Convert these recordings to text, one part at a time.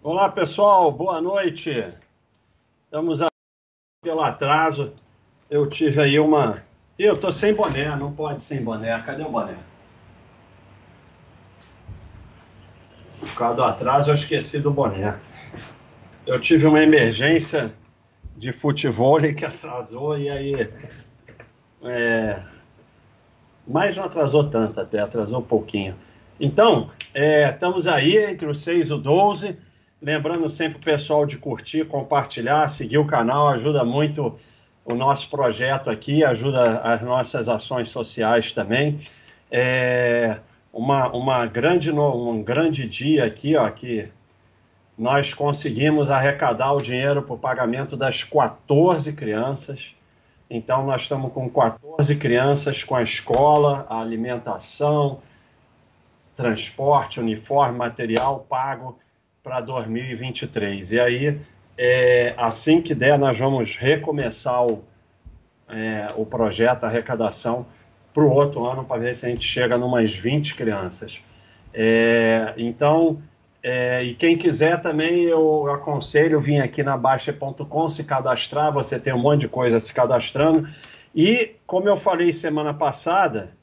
Olá, pessoal, boa noite. Estamos aqui pelo atraso. Eu tive aí uma. Eu tô sem boné, não pode sem boné. Cadê o boné? Por causa do atraso, eu esqueci do boné. Eu tive uma emergência de futebol que atrasou e aí. É... Mas não atrasou tanto até, atrasou um pouquinho. Então, é, estamos aí entre os 6 e o 12. Lembrando sempre o pessoal de curtir, compartilhar, seguir o canal, ajuda muito o nosso projeto aqui, ajuda as nossas ações sociais também. É uma, uma grande, um grande dia aqui, ó, que nós conseguimos arrecadar o dinheiro para o pagamento das 14 crianças. Então, nós estamos com 14 crianças com a escola, a alimentação, transporte, uniforme, material pago para 2023. E aí, é, assim que der, nós vamos recomeçar o, é, o projeto, a arrecadação, para o outro ano, para ver se a gente chega numas 20 crianças. É, então, é, e quem quiser também, eu aconselho vir aqui na Baixa.com, se cadastrar, você tem um monte de coisa se cadastrando. E, como eu falei semana passada,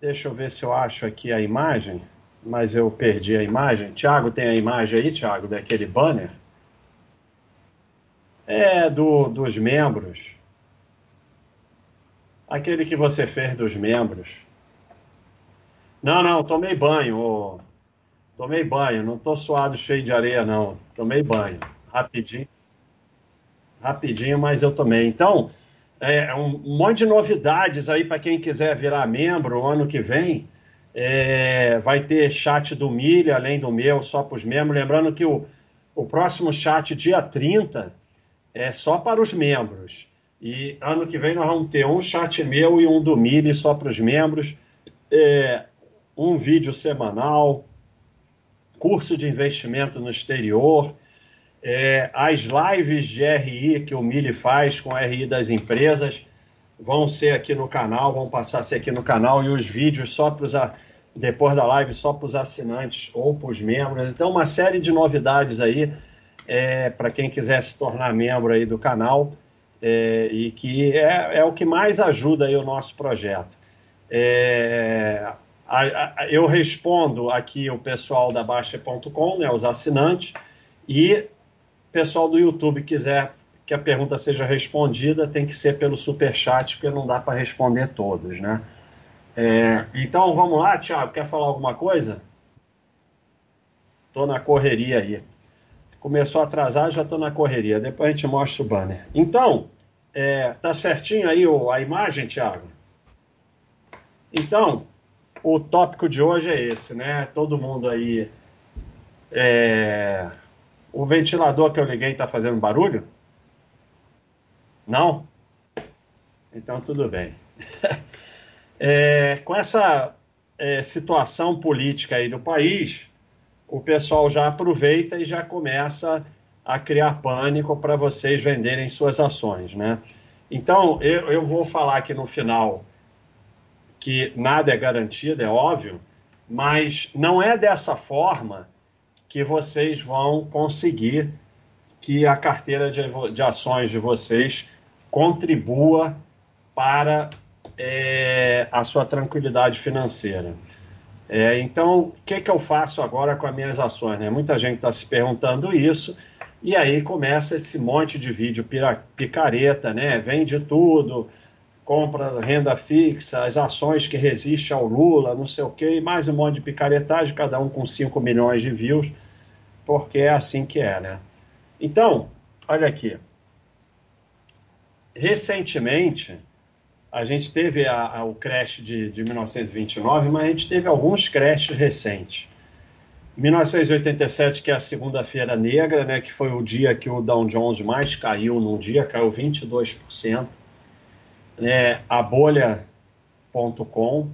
deixa eu ver se eu acho aqui a imagem mas eu perdi a imagem. Tiago, tem a imagem aí, Tiago, daquele banner? É, do, dos membros. Aquele que você fez dos membros. Não, não, tomei banho. Oh. Tomei banho, não tô suado cheio de areia, não. Tomei banho. Rapidinho. Rapidinho, mas eu tomei. Então, é um monte de novidades aí para quem quiser virar membro ano que vem. É, vai ter chat do Milha, além do meu, só para os membros. Lembrando que o, o próximo chat, dia 30, é só para os membros. E ano que vem nós vamos ter um chat meu e um do Milha só para os membros. É, um vídeo semanal, curso de investimento no exterior, é, as lives de RI que o Mili faz com a RI das empresas vão ser aqui no canal, vão passar a ser aqui no canal e os vídeos só para os depois da live só para os assinantes ou para os membros. Então, uma série de novidades aí é, para quem quiser se tornar membro aí do canal é, e que é, é, o que mais ajuda aí o nosso projeto. É, a, a, eu respondo aqui o pessoal da Baixa.com, né, os assinantes, e pessoal do YouTube quiser que a pergunta seja respondida, tem que ser pelo super chat, porque não dá para responder todos, né? É, então vamos lá, Thiago, quer falar alguma coisa? Tô na correria aí. Começou a atrasar, já tô na correria. Depois a gente mostra o banner. Então, é, tá certinho aí a imagem, Thiago? Então, o tópico de hoje é esse, né? Todo mundo aí. É... O ventilador que eu liguei está fazendo barulho? Não? Então tudo bem. É, com essa é, situação política aí do país, o pessoal já aproveita e já começa a criar pânico para vocês venderem suas ações, né? Então, eu, eu vou falar aqui no final que nada é garantido, é óbvio, mas não é dessa forma que vocês vão conseguir que a carteira de, de ações de vocês contribua para é, a sua tranquilidade financeira. É, então, o que, que eu faço agora com as minhas ações? Né? Muita gente está se perguntando isso, e aí começa esse monte de vídeo picareta, né? Vende tudo, compra renda fixa, as ações que resistem ao Lula, não sei o quê, e mais um monte de picaretagem, cada um com 5 milhões de views, porque é assim que é, né? Então, olha aqui. Recentemente, a gente teve a, a, o crash de, de 1929, mas a gente teve alguns crashes recentes. 1987, que é a segunda-feira negra, né, que foi o dia que o Dow Jones mais caiu num dia, caiu 22%. Né, a bolha.com,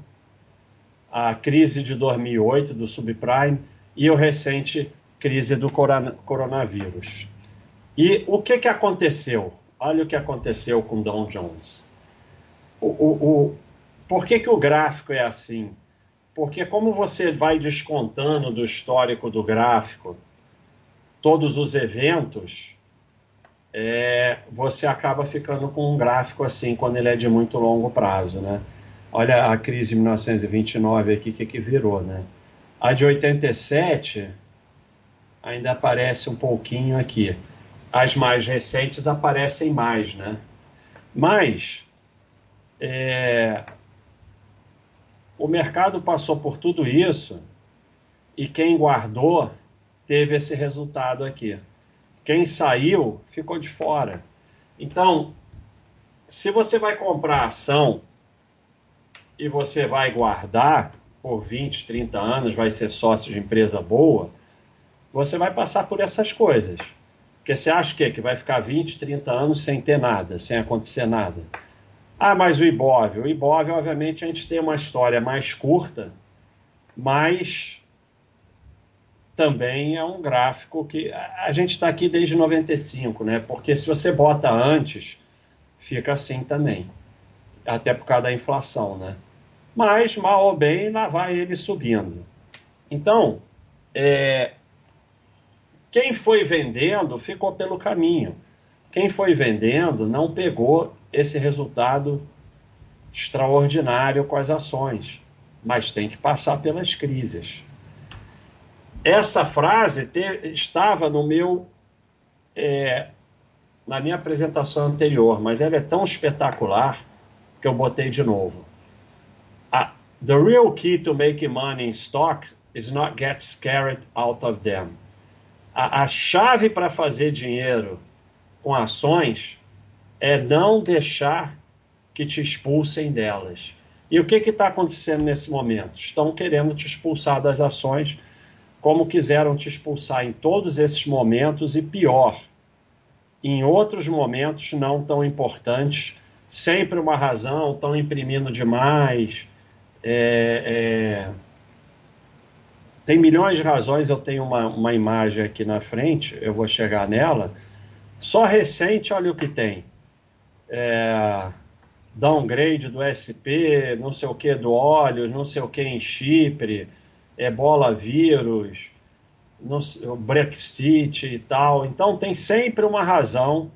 a crise de 2008 do subprime e o recente crise do coronavírus. E o que, que aconteceu? Olha o que aconteceu com o Dow Jones o, o, por que, que o gráfico é assim? Porque como você vai descontando do histórico do gráfico todos os eventos, é, você acaba ficando com um gráfico assim quando ele é de muito longo prazo, né? Olha a crise de 1929 aqui, que que virou, né? A de 87 ainda aparece um pouquinho aqui. As mais recentes aparecem mais, né? Mas é, o mercado passou por tudo isso e quem guardou teve esse resultado aqui. Quem saiu ficou de fora. Então, se você vai comprar ação e você vai guardar por 20, 30 anos, vai ser sócio de empresa boa, você vai passar por essas coisas. Porque você acha que, que vai ficar 20, 30 anos sem ter nada, sem acontecer nada. Ah, mas o Ibov. O Ibov, obviamente, a gente tem uma história mais curta, mas também é um gráfico que a gente está aqui desde 95, né? Porque se você bota antes, fica assim também, até por causa da inflação, né? Mas mal ou bem, lá vai ele subindo. Então, é, quem foi vendendo ficou pelo caminho. Quem foi vendendo não pegou esse resultado extraordinário com as ações, mas tem que passar pelas crises. Essa frase te, estava no meu é, na minha apresentação anterior, mas ela é tão espetacular que eu botei de novo. the real key to making money in stocks is not get scared out of them. A, a chave para fazer dinheiro com ações é não deixar que te expulsem delas. E o que está acontecendo nesse momento? Estão querendo te expulsar das ações como quiseram te expulsar em todos esses momentos e pior, em outros momentos não tão importantes, sempre uma razão, estão imprimindo demais. É, é... Tem milhões de razões, eu tenho uma, uma imagem aqui na frente, eu vou chegar nela. Só recente, olha o que tem. É, downgrade do SP, não sei o que do óleo, não sei o que em Chipre, ebola vírus, no, Brexit e tal. Então tem sempre uma razão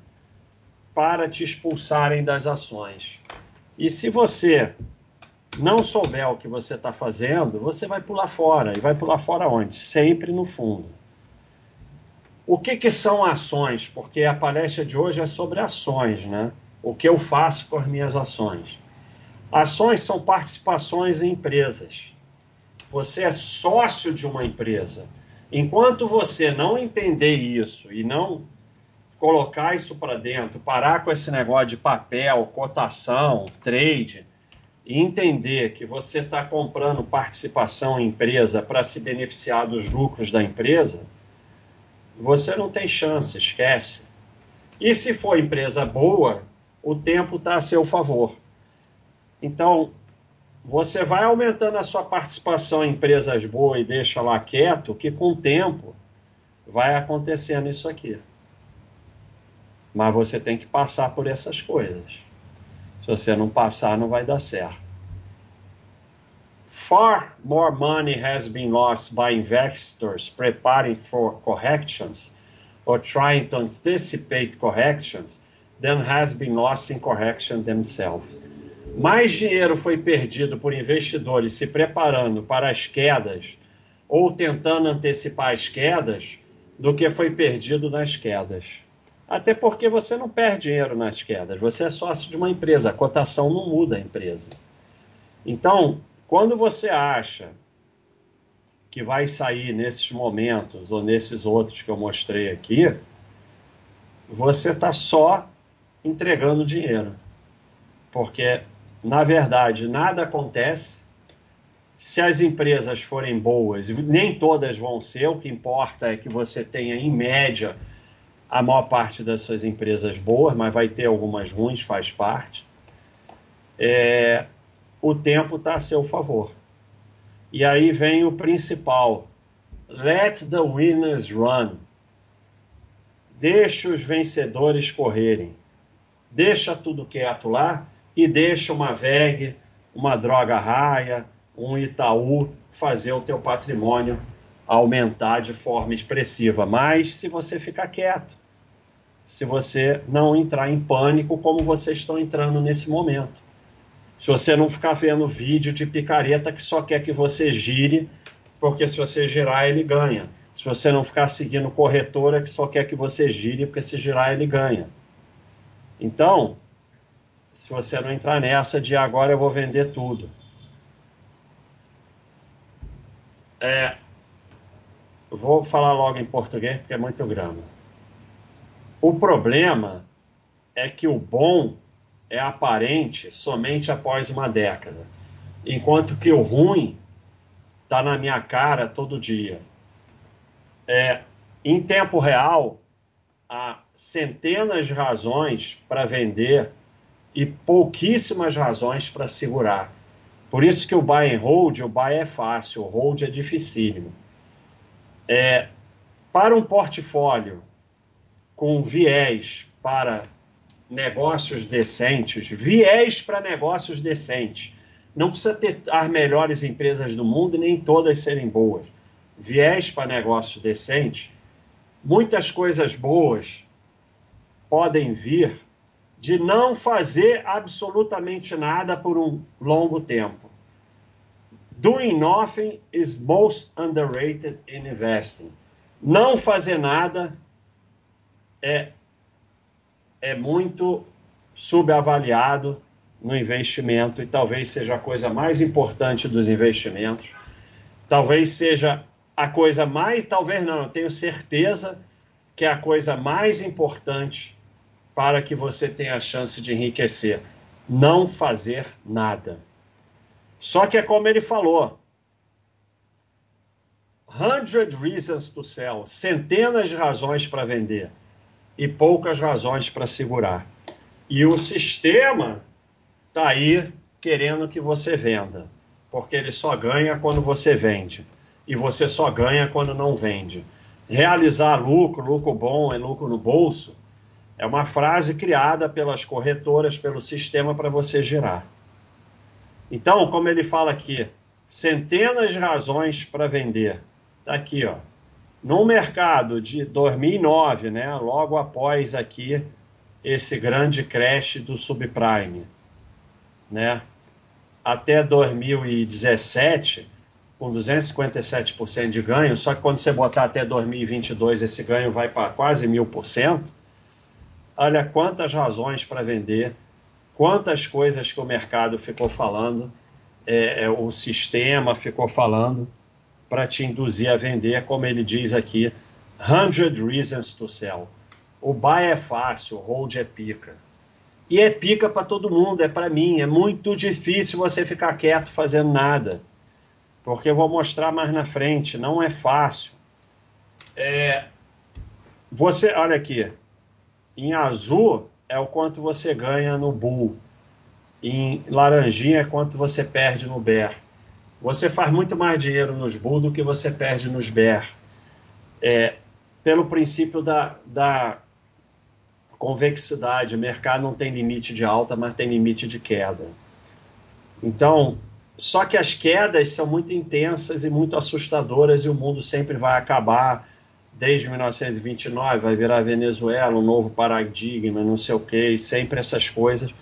para te expulsarem das ações. E se você não souber o que você está fazendo, você vai pular fora. E vai pular fora onde? Sempre no fundo. O que, que são ações? Porque a palestra de hoje é sobre ações, né? O que eu faço com as minhas ações? Ações são participações em empresas você é sócio de uma empresa. Enquanto você não entender isso e não colocar isso para dentro, parar com esse negócio de papel, cotação, trade, e entender que você está comprando participação em empresa para se beneficiar dos lucros da empresa, você não tem chance, esquece. E se for empresa boa, o tempo está a seu favor. Então, você vai aumentando a sua participação em empresas boas e deixa lá quieto, que com o tempo vai acontecendo isso aqui. Mas você tem que passar por essas coisas. Se você não passar, não vai dar certo. Far more money has been lost by investors preparing for corrections or trying to anticipate corrections than has been lost in correction themselves mais dinheiro foi perdido por investidores se preparando para as quedas ou tentando antecipar as quedas do que foi perdido nas quedas. Até porque você não perde dinheiro nas quedas, você é sócio de uma empresa, a cotação não muda a empresa. Então, quando você acha que vai sair nesses momentos ou nesses outros que eu mostrei aqui, você está só entregando dinheiro. Porque na verdade, nada acontece. Se as empresas forem boas, nem todas vão ser, o que importa é que você tenha, em média, a maior parte das suas empresas boas, mas vai ter algumas ruins, faz parte. É, o tempo está a seu favor. E aí vem o principal: let the winners run. Deixa os vencedores correrem. Deixa tudo quieto lá e deixa uma VEG, uma droga raia, um Itaú fazer o teu patrimônio aumentar de forma expressiva. Mas se você ficar quieto, se você não entrar em pânico como vocês estão entrando nesse momento. Se você não ficar vendo vídeo de picareta que só quer que você gire, porque se você girar ele ganha. Se você não ficar seguindo corretora que só quer que você gire, porque se girar ele ganha. Então, se você não entrar nessa de agora eu vou vender tudo. É, vou falar logo em português porque é muito grande. O problema é que o bom é aparente somente após uma década, enquanto que o ruim está na minha cara todo dia. É, em tempo real, há centenas de razões para vender e pouquíssimas razões para segurar. Por isso que o buy and hold, o buy é fácil, o hold é dificílimo. É, para um portfólio com viés para negócios decentes, viés para negócios decentes. Não precisa ter as melhores empresas do mundo nem todas serem boas. Viés para negócios decentes, muitas coisas boas podem vir de não fazer absolutamente nada por um longo tempo. Doing nothing is most underrated in investing. Não fazer nada é, é muito subavaliado no investimento e talvez seja a coisa mais importante dos investimentos. Talvez seja a coisa mais, talvez não, eu tenho certeza que é a coisa mais importante para que você tenha a chance de enriquecer. Não fazer nada. Só que é como ele falou: hundred reasons to sell, centenas de razões para vender e poucas razões para segurar. E o sistema está aí querendo que você venda, porque ele só ganha quando você vende e você só ganha quando não vende. Realizar lucro, lucro bom é lucro no bolso, é uma frase criada pelas corretoras, pelo sistema para você girar. Então, como ele fala aqui, centenas de razões para vender. Está aqui, ó no mercado de 2009, né, logo após aqui esse grande crash do subprime, né, até 2017 com 257% de ganho, só que quando você botar até 2022 esse ganho vai para quase mil por cento. Olha quantas razões para vender, quantas coisas que o mercado ficou falando, é, é, o sistema ficou falando para te induzir a vender, como ele diz aqui, 100 reasons to sell. O buy é fácil, o hold é pica. E é pica para todo mundo, é para mim. É muito difícil você ficar quieto fazendo nada. Porque eu vou mostrar mais na frente, não é fácil. É, você, olha aqui, em azul é o quanto você ganha no bull. Em laranjinha é quanto você perde no bear você faz muito mais dinheiro nos bull do que você perde nos bear. É, pelo princípio da, da convexidade, o mercado não tem limite de alta, mas tem limite de queda. Então, só que as quedas são muito intensas e muito assustadoras e o mundo sempre vai acabar. Desde 1929 vai virar Venezuela, um novo paradigma, não sei o quê, sempre essas coisas.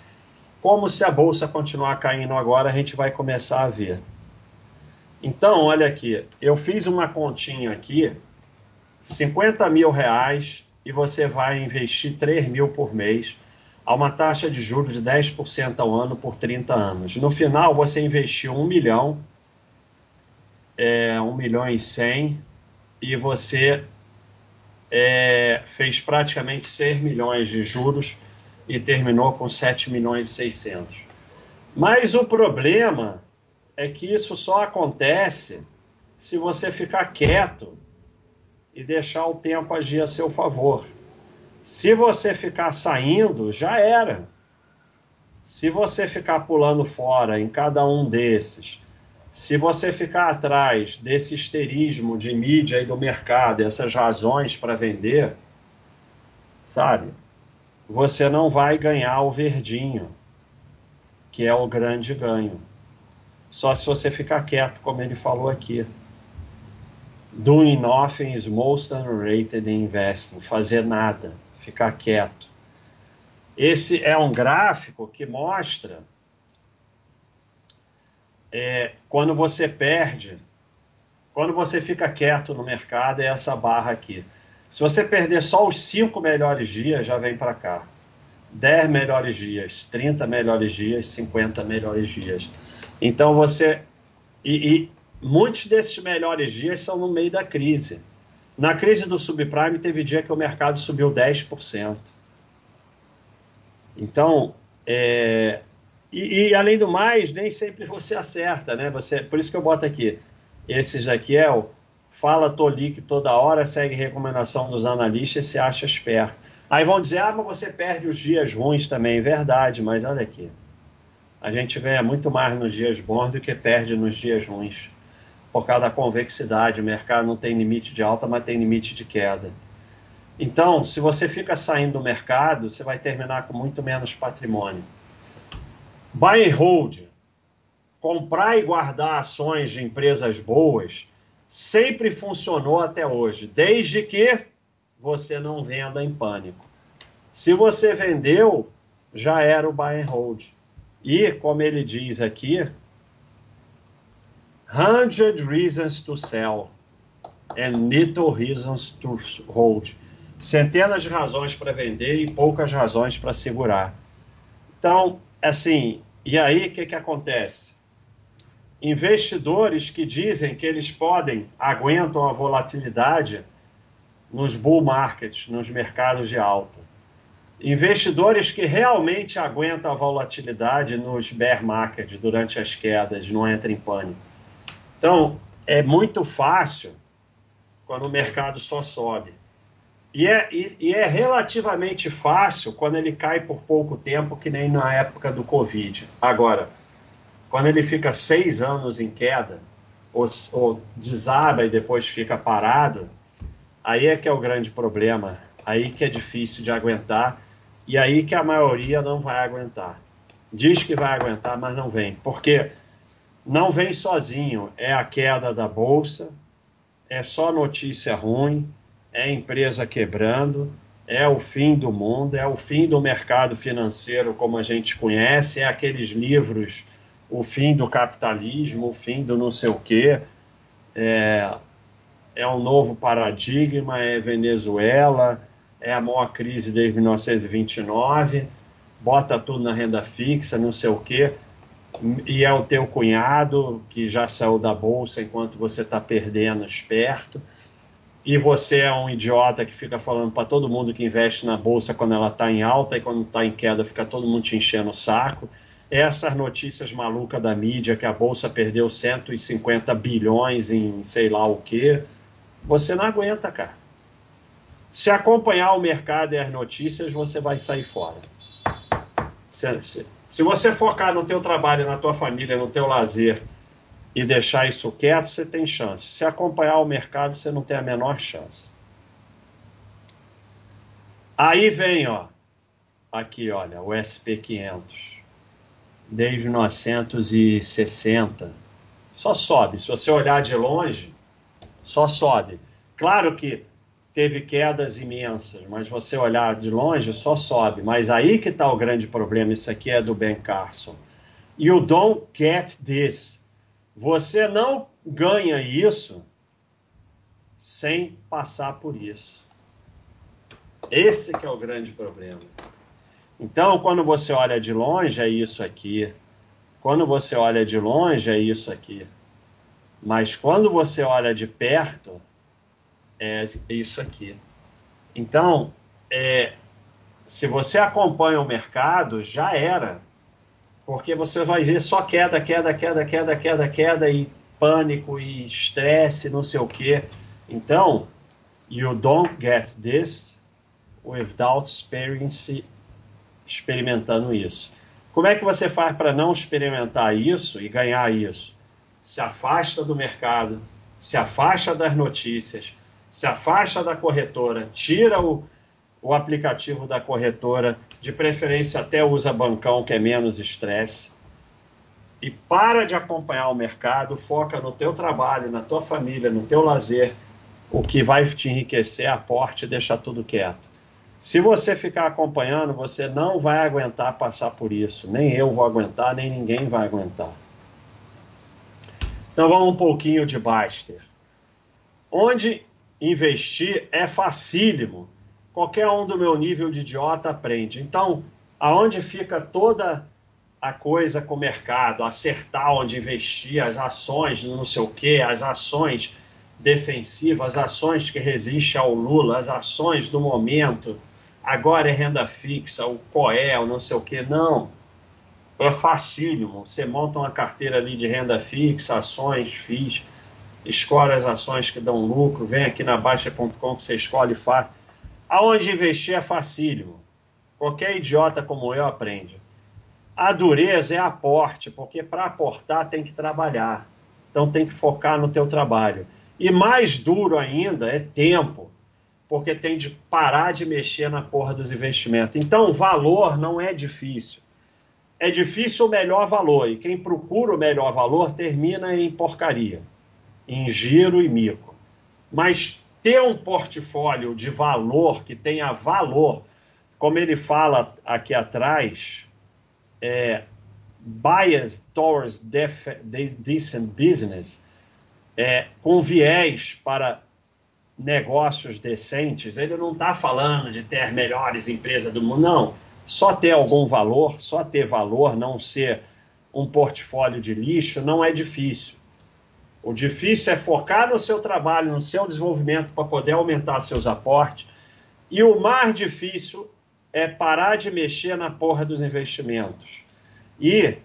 Como se a bolsa continuar caindo agora, a gente vai começar a ver. Então, olha aqui, eu fiz uma continha aqui, 50 mil reais, e você vai investir 3 mil por mês, a uma taxa de juros de 10% ao ano por 30 anos. No final, você investiu 1 milhão, é, 1 milhão e 100, e você é, fez praticamente 6 milhões de juros e terminou com 7 milhões e 600. Mas o problema é que isso só acontece se você ficar quieto e deixar o tempo agir a seu favor. Se você ficar saindo, já era. Se você ficar pulando fora em cada um desses, se você ficar atrás desse histerismo de mídia e do mercado, essas razões para vender, sabe? Você não vai ganhar o verdinho, que é o grande ganho. Só se você ficar quieto, como ele falou aqui. Doing nothing is most underrated in investing. Fazer nada, ficar quieto. Esse é um gráfico que mostra é, quando você perde, quando você fica quieto no mercado, é essa barra aqui. Se você perder só os cinco melhores dias, já vem para cá. 10 melhores dias, 30 melhores dias, 50 melhores dias. Então você. E, e, muitos desses melhores dias são no meio da crise. Na crise do subprime, teve dia que o mercado subiu 10%. Então, é, e, e, além do mais, nem sempre você acerta, né? Você, por isso que eu boto aqui. É o fala tolique toda hora, segue recomendação dos analistas e se acha esperto. Aí vão dizer, ah, mas você perde os dias ruins também. Verdade, mas olha aqui. A gente ganha muito mais nos dias bons do que perde nos dias ruins. Por causa da convexidade. O mercado não tem limite de alta, mas tem limite de queda. Então, se você fica saindo do mercado, você vai terminar com muito menos patrimônio. Buy and hold. Comprar e guardar ações de empresas boas sempre funcionou até hoje, desde que você não venda em pânico. Se você vendeu, já era o buy and hold. E, como ele diz aqui, 100 reasons to sell and little reasons to hold. Centenas de razões para vender e poucas razões para segurar. Então, assim, e aí o que, que acontece? Investidores que dizem que eles podem, aguentam a volatilidade, nos bull markets, nos mercados de alta. Investidores que realmente aguentam a volatilidade nos bear markets durante as quedas, não entram em pânico. Então, é muito fácil quando o mercado só sobe. E é, e, e é relativamente fácil quando ele cai por pouco tempo, que nem na época do Covid. Agora, quando ele fica seis anos em queda, ou, ou desaba e depois fica parado, Aí é que é o grande problema, aí que é difícil de aguentar e aí que a maioria não vai aguentar. Diz que vai aguentar, mas não vem, porque não vem sozinho. É a queda da bolsa, é só notícia ruim, é empresa quebrando, é o fim do mundo, é o fim do mercado financeiro como a gente conhece, é aqueles livros, o fim do capitalismo, o fim do não sei o quê. É, é um novo paradigma, é Venezuela, é a maior crise desde 1929, bota tudo na renda fixa, não sei o quê, e é o teu cunhado que já saiu da bolsa enquanto você está perdendo esperto, e você é um idiota que fica falando para todo mundo que investe na bolsa quando ela está em alta e quando está em queda fica todo mundo te enchendo o saco. Essas notícias malucas da mídia que a bolsa perdeu 150 bilhões em sei lá o quê você não aguenta, cara. Se acompanhar o mercado e as notícias, você vai sair fora. Se, se, você focar no teu trabalho, na tua família, no teu lazer e deixar isso quieto, você tem chance. Se acompanhar o mercado, você não tem a menor chance. Aí vem, ó, aqui, olha, o SP500, desde 1960, só sobe. Se você olhar de longe, só sobe. Claro que teve quedas imensas, mas você olhar de longe só sobe. Mas aí que está o grande problema. Isso aqui é do Ben Carson. You don't get this. Você não ganha isso sem passar por isso. Esse que é o grande problema. Então, quando você olha de longe, é isso aqui. Quando você olha de longe, é isso aqui. Mas quando você olha de perto, é isso aqui. Então, é, se você acompanha o mercado, já era. Porque você vai ver só queda, queda, queda, queda, queda, queda, e pânico, e estresse, não sei o quê. Então, you don't get this without experience, experimentando isso. Como é que você faz para não experimentar isso e ganhar isso? se afasta do mercado, se afasta das notícias, se afasta da corretora, tira o, o aplicativo da corretora, de preferência até usa bancão, que é menos estresse, e para de acompanhar o mercado, foca no teu trabalho, na tua família, no teu lazer, O que vai te enriquecer aporte e deixar tudo quieto. Se você ficar acompanhando, você não vai aguentar passar por isso. Nem eu vou aguentar, nem ninguém vai aguentar. Então vamos um pouquinho de Baster. Onde investir é facílimo. Qualquer um do meu nível de idiota aprende. Então, aonde fica toda a coisa com o mercado, acertar onde investir, as ações, não sei o quê, as ações defensivas, as ações que resistem ao Lula, as ações do momento, agora é renda fixa, o COE, o não sei o quê. Não. É facílimo. Você monta uma carteira ali de renda fixa, ações, FIIs, escolhe as ações que dão lucro, vem aqui na Baixa.com que você escolhe e faz. Aonde investir é facílimo. Qualquer idiota como eu aprende. A dureza é aporte, porque para aportar tem que trabalhar. Então tem que focar no teu trabalho. E mais duro ainda é tempo porque tem de parar de mexer na porra dos investimentos. Então, valor não é difícil. É difícil o melhor valor, e quem procura o melhor valor termina em porcaria, em giro e mico. Mas ter um portfólio de valor que tenha valor, como ele fala aqui atrás, é bias towards decent business, é, com viés para negócios decentes, ele não está falando de ter melhores empresas do mundo, não. Só ter algum valor, só ter valor, não ser um portfólio de lixo, não é difícil. O difícil é focar no seu trabalho, no seu desenvolvimento para poder aumentar seus aportes. E o mais difícil é parar de mexer na porra dos investimentos. E,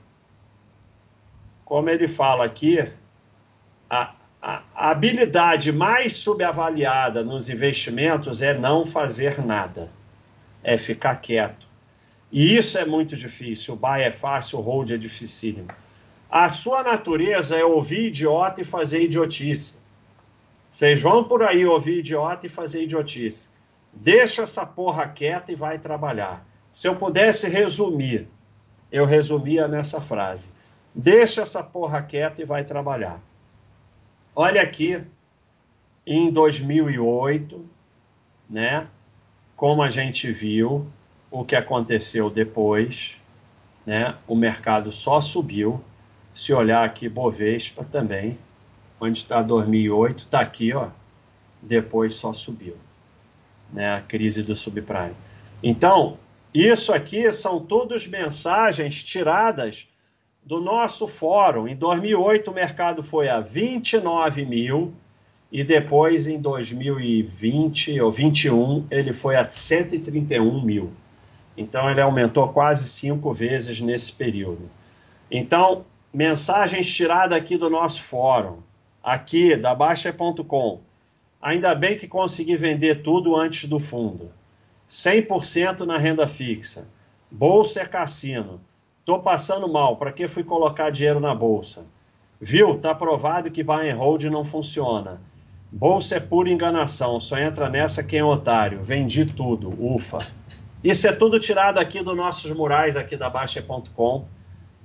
como ele fala aqui, a, a, habilidade mais subavaliada nos investimentos é não fazer nada, é ficar quieto. E isso é muito difícil. O buy é fácil, o hold é dificílimo. A sua natureza é ouvir idiota e fazer idiotice. Vocês vão por aí ouvir idiota e fazer idiotice. Deixa essa porra quieta e vai trabalhar. Se eu pudesse resumir, eu resumia nessa frase: deixa essa porra quieta e vai trabalhar. Olha aqui, em 2008, né? Como a gente viu o que aconteceu depois, né? O mercado só subiu. Se olhar aqui, Bovespa também, onde está 2008, está aqui, ó. Depois só subiu, né? A crise do subprime. Então, isso aqui são todas mensagens tiradas do nosso fórum. Em 2008, o mercado foi a 29 mil e depois, em 2020 ou 21, ele foi a 131 mil. Então, ele aumentou quase cinco vezes nesse período. Então, mensagens tiradas aqui do nosso fórum, aqui da Baixa.com. Ainda bem que consegui vender tudo antes do fundo. 100% na renda fixa. Bolsa é cassino. Tô passando mal, para que fui colocar dinheiro na bolsa? Viu? Tá provado que buy and hold não funciona. Bolsa é pura enganação, só entra nessa quem é otário. Vendi tudo, ufa. Isso é tudo tirado aqui dos nossos murais aqui da Baixa.com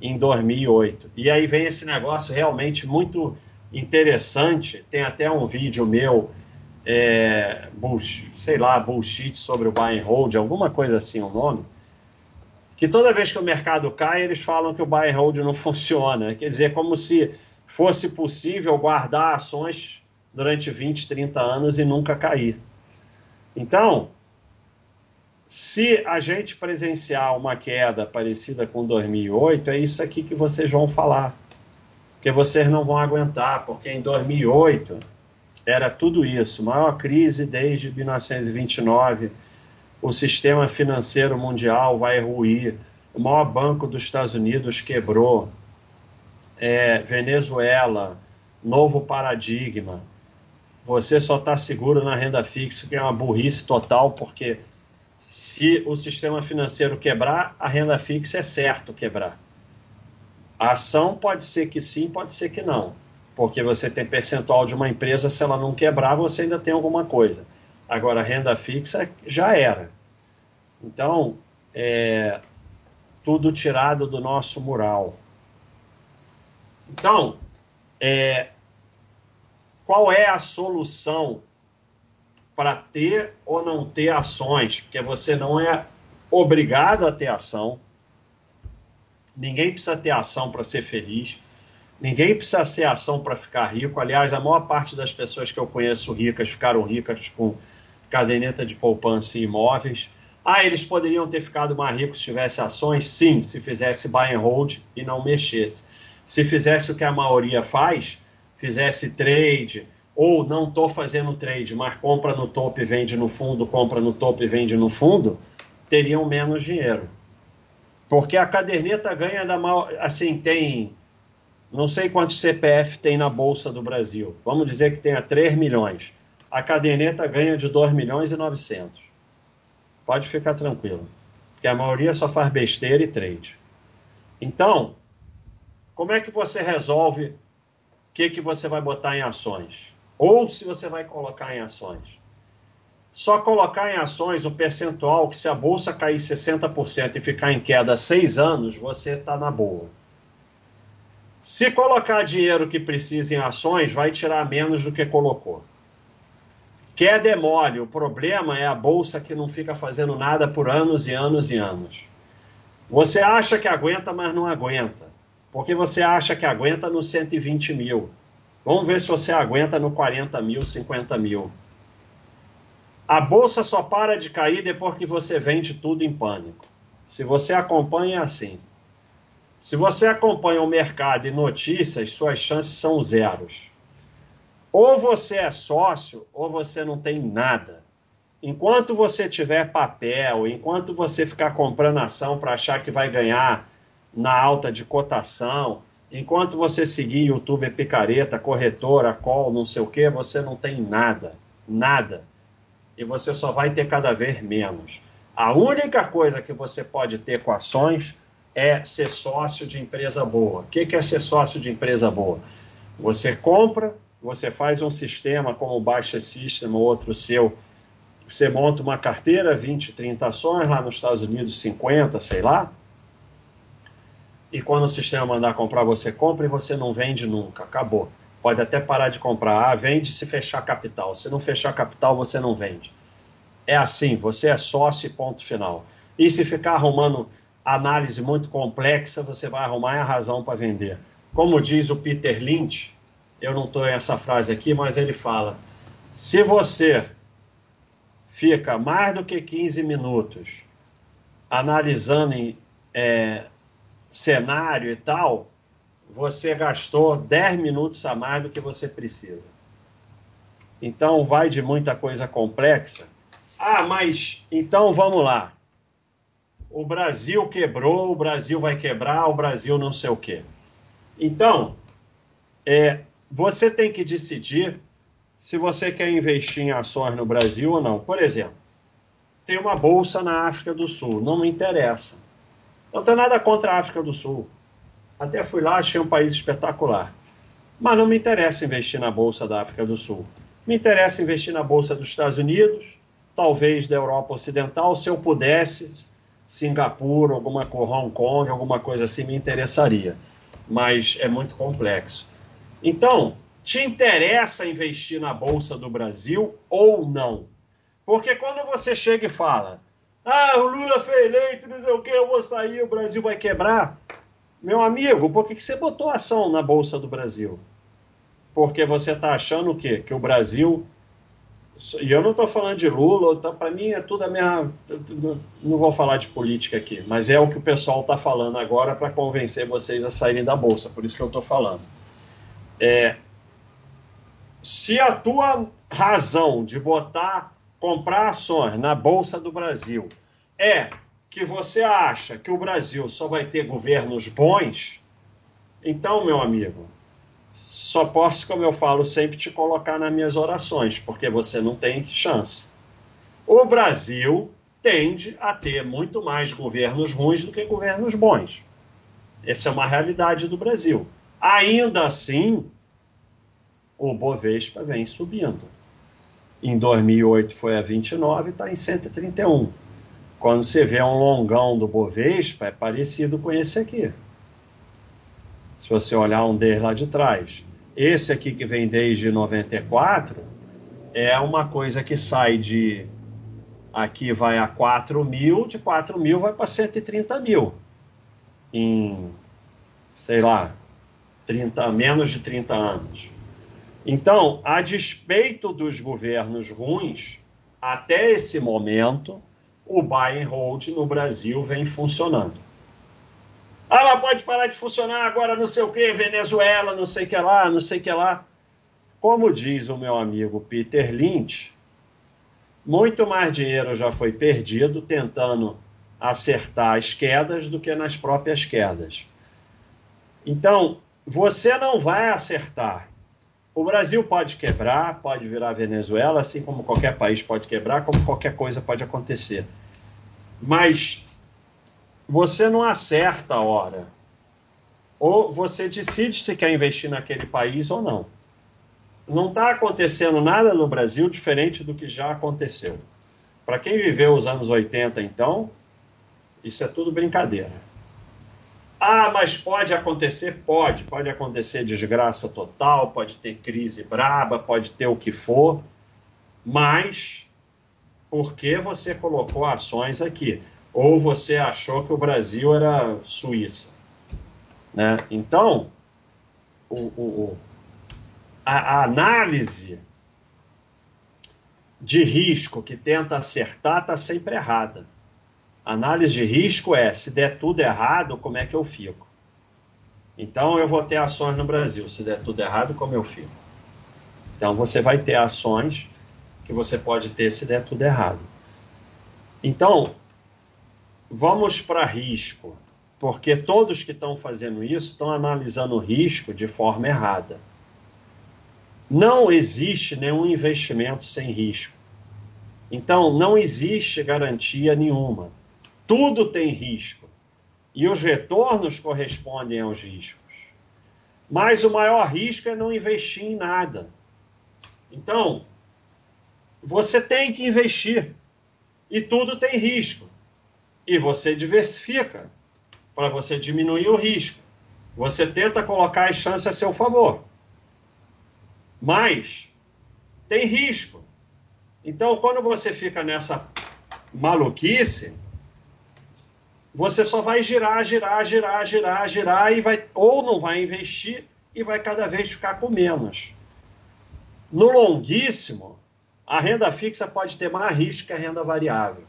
em 2008. E aí vem esse negócio realmente muito interessante. Tem até um vídeo meu, é, bullshit, sei lá, bullshit sobre o buy and hold, alguma coisa assim o nome que toda vez que o mercado cai, eles falam que o buy and hold não funciona. Quer dizer, como se fosse possível guardar ações durante 20, 30 anos e nunca cair. Então, se a gente presenciar uma queda parecida com 2008, é isso aqui que vocês vão falar. Porque vocês não vão aguentar, porque em 2008 era tudo isso, maior crise desde 1929 o sistema financeiro mundial vai ruir, o maior banco dos Estados Unidos quebrou, é, Venezuela, novo paradigma. Você só está seguro na renda fixa, que é uma burrice total, porque se o sistema financeiro quebrar, a renda fixa é certo quebrar. A ação pode ser que sim, pode ser que não, porque você tem percentual de uma empresa, se ela não quebrar, você ainda tem alguma coisa. Agora, renda fixa já era. Então, é, tudo tirado do nosso mural. Então, é, qual é a solução para ter ou não ter ações, porque você não é obrigado a ter ação. Ninguém precisa ter ação para ser feliz. Ninguém precisa ter ação para ficar rico. Aliás, a maior parte das pessoas que eu conheço ricas ficaram ricas com caderneta de poupança e imóveis. Ah, eles poderiam ter ficado mais ricos se tivesse ações? Sim, se fizesse buy and hold e não mexesse. Se fizesse o que a maioria faz, fizesse trade, ou não estou fazendo trade, mas compra no topo e vende no fundo, compra no topo e vende no fundo, teriam menos dinheiro. Porque a caderneta ganha da mal. Assim, tem. Não sei quantos CPF tem na Bolsa do Brasil. Vamos dizer que tenha 3 milhões. A caderneta ganha de 2 milhões e 900. Pode ficar tranquilo. Porque a maioria só faz besteira e trade. Então, como é que você resolve o que, que você vai botar em ações? Ou se você vai colocar em ações. Só colocar em ações o percentual que se a bolsa cair 60% e ficar em queda seis anos, você está na boa. Se colocar dinheiro que precisa em ações, vai tirar menos do que colocou. Queda é mole, o problema é a bolsa que não fica fazendo nada por anos e anos e anos. Você acha que aguenta, mas não aguenta. Porque você acha que aguenta no 120 mil. Vamos ver se você aguenta no 40 mil, 50 mil. A bolsa só para de cair depois que você vende tudo em pânico. Se você acompanha, é assim. Se você acompanha o mercado e notícias, suas chances são zeros. Ou você é sócio, ou você não tem nada. Enquanto você tiver papel, enquanto você ficar comprando ação para achar que vai ganhar na alta de cotação, Enquanto você seguir YouTube é picareta, corretora, call, não sei o que, você não tem nada, nada. E você só vai ter cada vez menos. A única coisa que você pode ter com ações é ser sócio de empresa boa. O que é ser sócio de empresa boa? Você compra, você faz um sistema como o Baixa System ou outro seu, você monta uma carteira, 20, 30 ações, lá nos Estados Unidos 50, sei lá, e quando o sistema mandar comprar, você compra e você não vende nunca. Acabou. Pode até parar de comprar. Ah, vende se fechar capital. Se não fechar capital, você não vende. É assim, você é sócio ponto final. E se ficar arrumando análise muito complexa, você vai arrumar a razão para vender. Como diz o Peter Lynch, eu não estou essa frase aqui, mas ele fala: se você fica mais do que 15 minutos analisando é, cenário e tal, você gastou 10 minutos a mais do que você precisa. Então, vai de muita coisa complexa. Ah, mas então vamos lá. O Brasil quebrou, o Brasil vai quebrar, o Brasil não sei o quê. Então, é, você tem que decidir se você quer investir em ações no Brasil ou não. Por exemplo, tem uma bolsa na África do Sul, não me interessa. Não tenho nada contra a África do Sul. Até fui lá, achei um país espetacular. Mas não me interessa investir na Bolsa da África do Sul. Me interessa investir na Bolsa dos Estados Unidos, talvez da Europa Ocidental, se eu pudesse, Singapura, alguma coisa, Hong Kong, alguma coisa assim, me interessaria. Mas é muito complexo. Então, te interessa investir na Bolsa do Brasil ou não? Porque quando você chega e fala, ah, o Lula foi eleito, não sei o que, eu vou sair, o Brasil vai quebrar. Meu amigo, por que, que você botou ação na Bolsa do Brasil? Porque você está achando o quê? Que o Brasil. E eu não estou falando de Lula, tá, para mim é tudo a mesma. Não vou falar de política aqui, mas é o que o pessoal está falando agora para convencer vocês a saírem da Bolsa, por isso que eu estou falando. É, se a tua razão de botar comprar ações na Bolsa do Brasil é que você acha que o Brasil só vai ter governos bons, então, meu amigo, só posso, como eu falo, sempre te colocar nas minhas orações, porque você não tem chance. O Brasil tende a ter muito mais governos ruins do que governos bons. Essa é uma realidade do Brasil. Ainda assim, o Bovespa vem subindo. Em 2008 foi a 29 e está em 131. Quando você vê um longão do Bovespa, é parecido com esse aqui. Se você olhar um desde lá de trás. Esse aqui que vem desde 94 é uma coisa que sai de aqui vai a 4 mil, de 4 mil vai para 130 mil em, sei lá, 30, menos de 30 anos. Então, a despeito dos governos ruins, até esse momento, o buy and hold no Brasil vem funcionando. Ah, mas pode parar de funcionar agora, não sei o que, Venezuela, não sei o que lá, não sei o que lá. Como diz o meu amigo Peter Lynch, muito mais dinheiro já foi perdido tentando acertar as quedas do que nas próprias quedas. Então, você não vai acertar. O Brasil pode quebrar, pode virar Venezuela, assim como qualquer país pode quebrar, como qualquer coisa pode acontecer. Mas você não acerta a hora. Ou você decide se quer investir naquele país ou não. Não está acontecendo nada no Brasil diferente do que já aconteceu. Para quem viveu os anos 80, então, isso é tudo brincadeira. Ah, mas pode acontecer? Pode. Pode acontecer desgraça total, pode ter crise braba, pode ter o que for. Mas por que você colocou ações aqui? Ou você achou que o Brasil era Suíça? Né? Então, o, o, a, a análise de risco que tenta acertar está sempre errada. Análise de risco é: se der tudo errado, como é que eu fico? Então, eu vou ter ações no Brasil. Se der tudo errado, como eu fico? Então, você vai ter ações que você pode ter se der tudo errado. Então, vamos para risco, porque todos que estão fazendo isso estão analisando o risco de forma errada. Não existe nenhum investimento sem risco. Então, não existe garantia nenhuma. Tudo tem risco. E os retornos correspondem aos riscos. Mas o maior risco é não investir em nada. Então, você tem que investir. E tudo tem risco. E você diversifica para você diminuir o risco. Você tenta colocar as chances a seu favor. Mas tem risco. Então, quando você fica nessa maluquice, você só vai girar, girar, girar, girar, girar e vai ou não vai investir e vai cada vez ficar com menos. No longuíssimo, a renda fixa pode ter mais risco que a renda variável.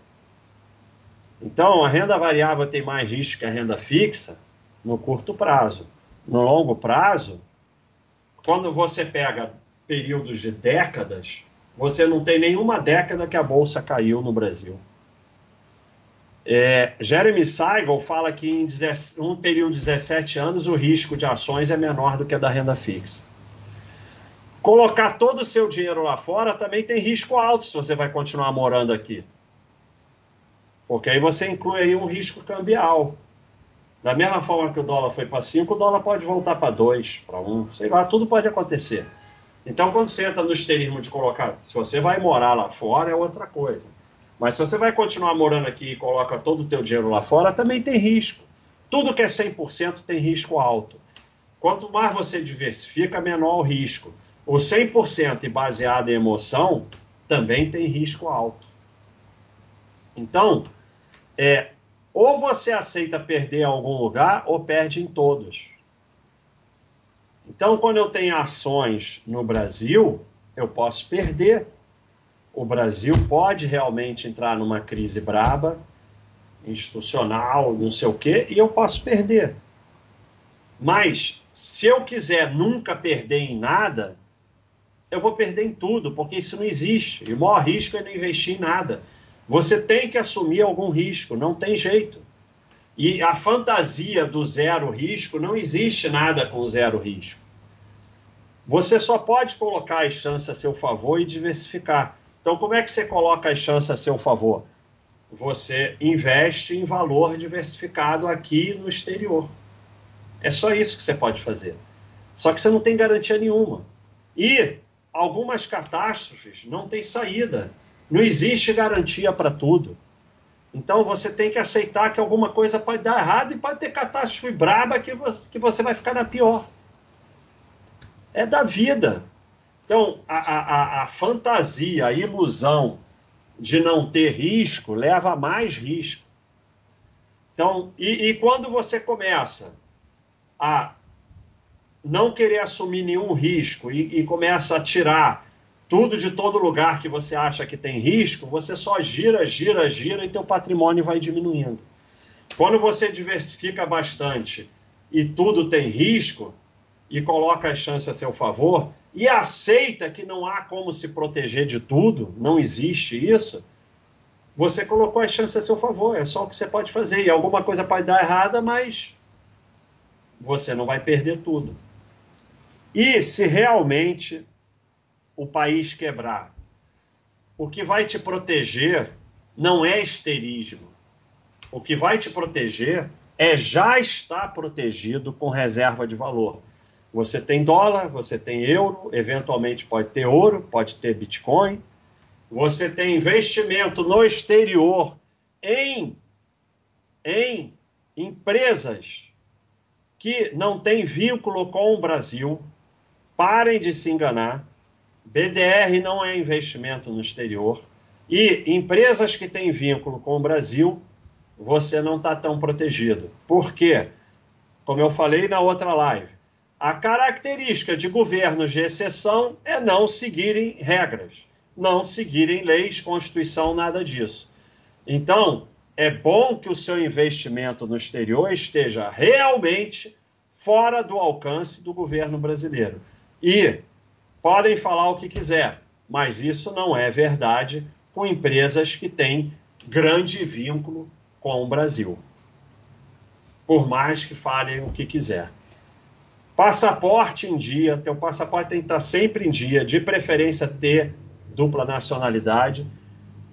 Então, a renda variável tem mais risco que a renda fixa no curto prazo. No longo prazo, quando você pega períodos de décadas, você não tem nenhuma década que a bolsa caiu no Brasil. É, Jeremy Siegel fala que em um período de 17 anos o risco de ações é menor do que a da renda fixa. Colocar todo o seu dinheiro lá fora também tem risco alto se você vai continuar morando aqui. Porque aí você inclui aí um risco cambial. Da mesma forma que o dólar foi para 5, o dólar pode voltar para 2, para 1, sei lá, tudo pode acontecer. Então, quando você entra no esterismo de colocar, se você vai morar lá fora, é outra coisa. Mas se você vai continuar morando aqui e coloca todo o teu dinheiro lá fora, também tem risco. Tudo que é 100% tem risco alto. Quanto mais você diversifica, menor o risco. O 100% e baseado em emoção também tem risco alto. Então, é, ou você aceita perder em algum lugar ou perde em todos. Então, quando eu tenho ações no Brasil, eu posso perder o Brasil pode realmente entrar numa crise braba, institucional, não sei o quê, e eu posso perder. Mas se eu quiser nunca perder em nada, eu vou perder em tudo, porque isso não existe. E o maior risco é não investir em nada. Você tem que assumir algum risco, não tem jeito. E a fantasia do zero risco, não existe nada com zero risco. Você só pode colocar as chances a seu favor e diversificar. Então, como é que você coloca as chances a seu favor? Você investe em valor diversificado aqui no exterior. É só isso que você pode fazer. Só que você não tem garantia nenhuma. E algumas catástrofes não têm saída. Não existe garantia para tudo. Então você tem que aceitar que alguma coisa pode dar errado e pode ter catástrofe braba que você, que você vai ficar na pior. É da vida. Então, a, a, a fantasia, a ilusão de não ter risco leva a mais risco. Então, e, e quando você começa a não querer assumir nenhum risco e, e começa a tirar tudo de todo lugar que você acha que tem risco, você só gira, gira, gira e teu patrimônio vai diminuindo. Quando você diversifica bastante e tudo tem risco e coloca as chances a seu favor e aceita que não há como se proteger de tudo, não existe isso, você colocou as chances a seu favor, é só o que você pode fazer. E alguma coisa pode dar errada, mas você não vai perder tudo. E se realmente o país quebrar, o que vai te proteger não é esterismo. O que vai te proteger é já estar protegido com reserva de valor. Você tem dólar, você tem euro, eventualmente pode ter ouro, pode ter Bitcoin. Você tem investimento no exterior em, em empresas que não têm vínculo com o Brasil, Parem de se enganar. BDR não é investimento no exterior. E empresas que têm vínculo com o Brasil, você não está tão protegido. Por quê? Como eu falei na outra live, a característica de governos de exceção é não seguirem regras, não seguirem leis, Constituição, nada disso. Então, é bom que o seu investimento no exterior esteja realmente fora do alcance do governo brasileiro. E podem falar o que quiser, mas isso não é verdade com empresas que têm grande vínculo com o Brasil. Por mais que falem o que quiser. Passaporte em dia, teu passaporte tem que estar sempre em dia, de preferência ter dupla nacionalidade,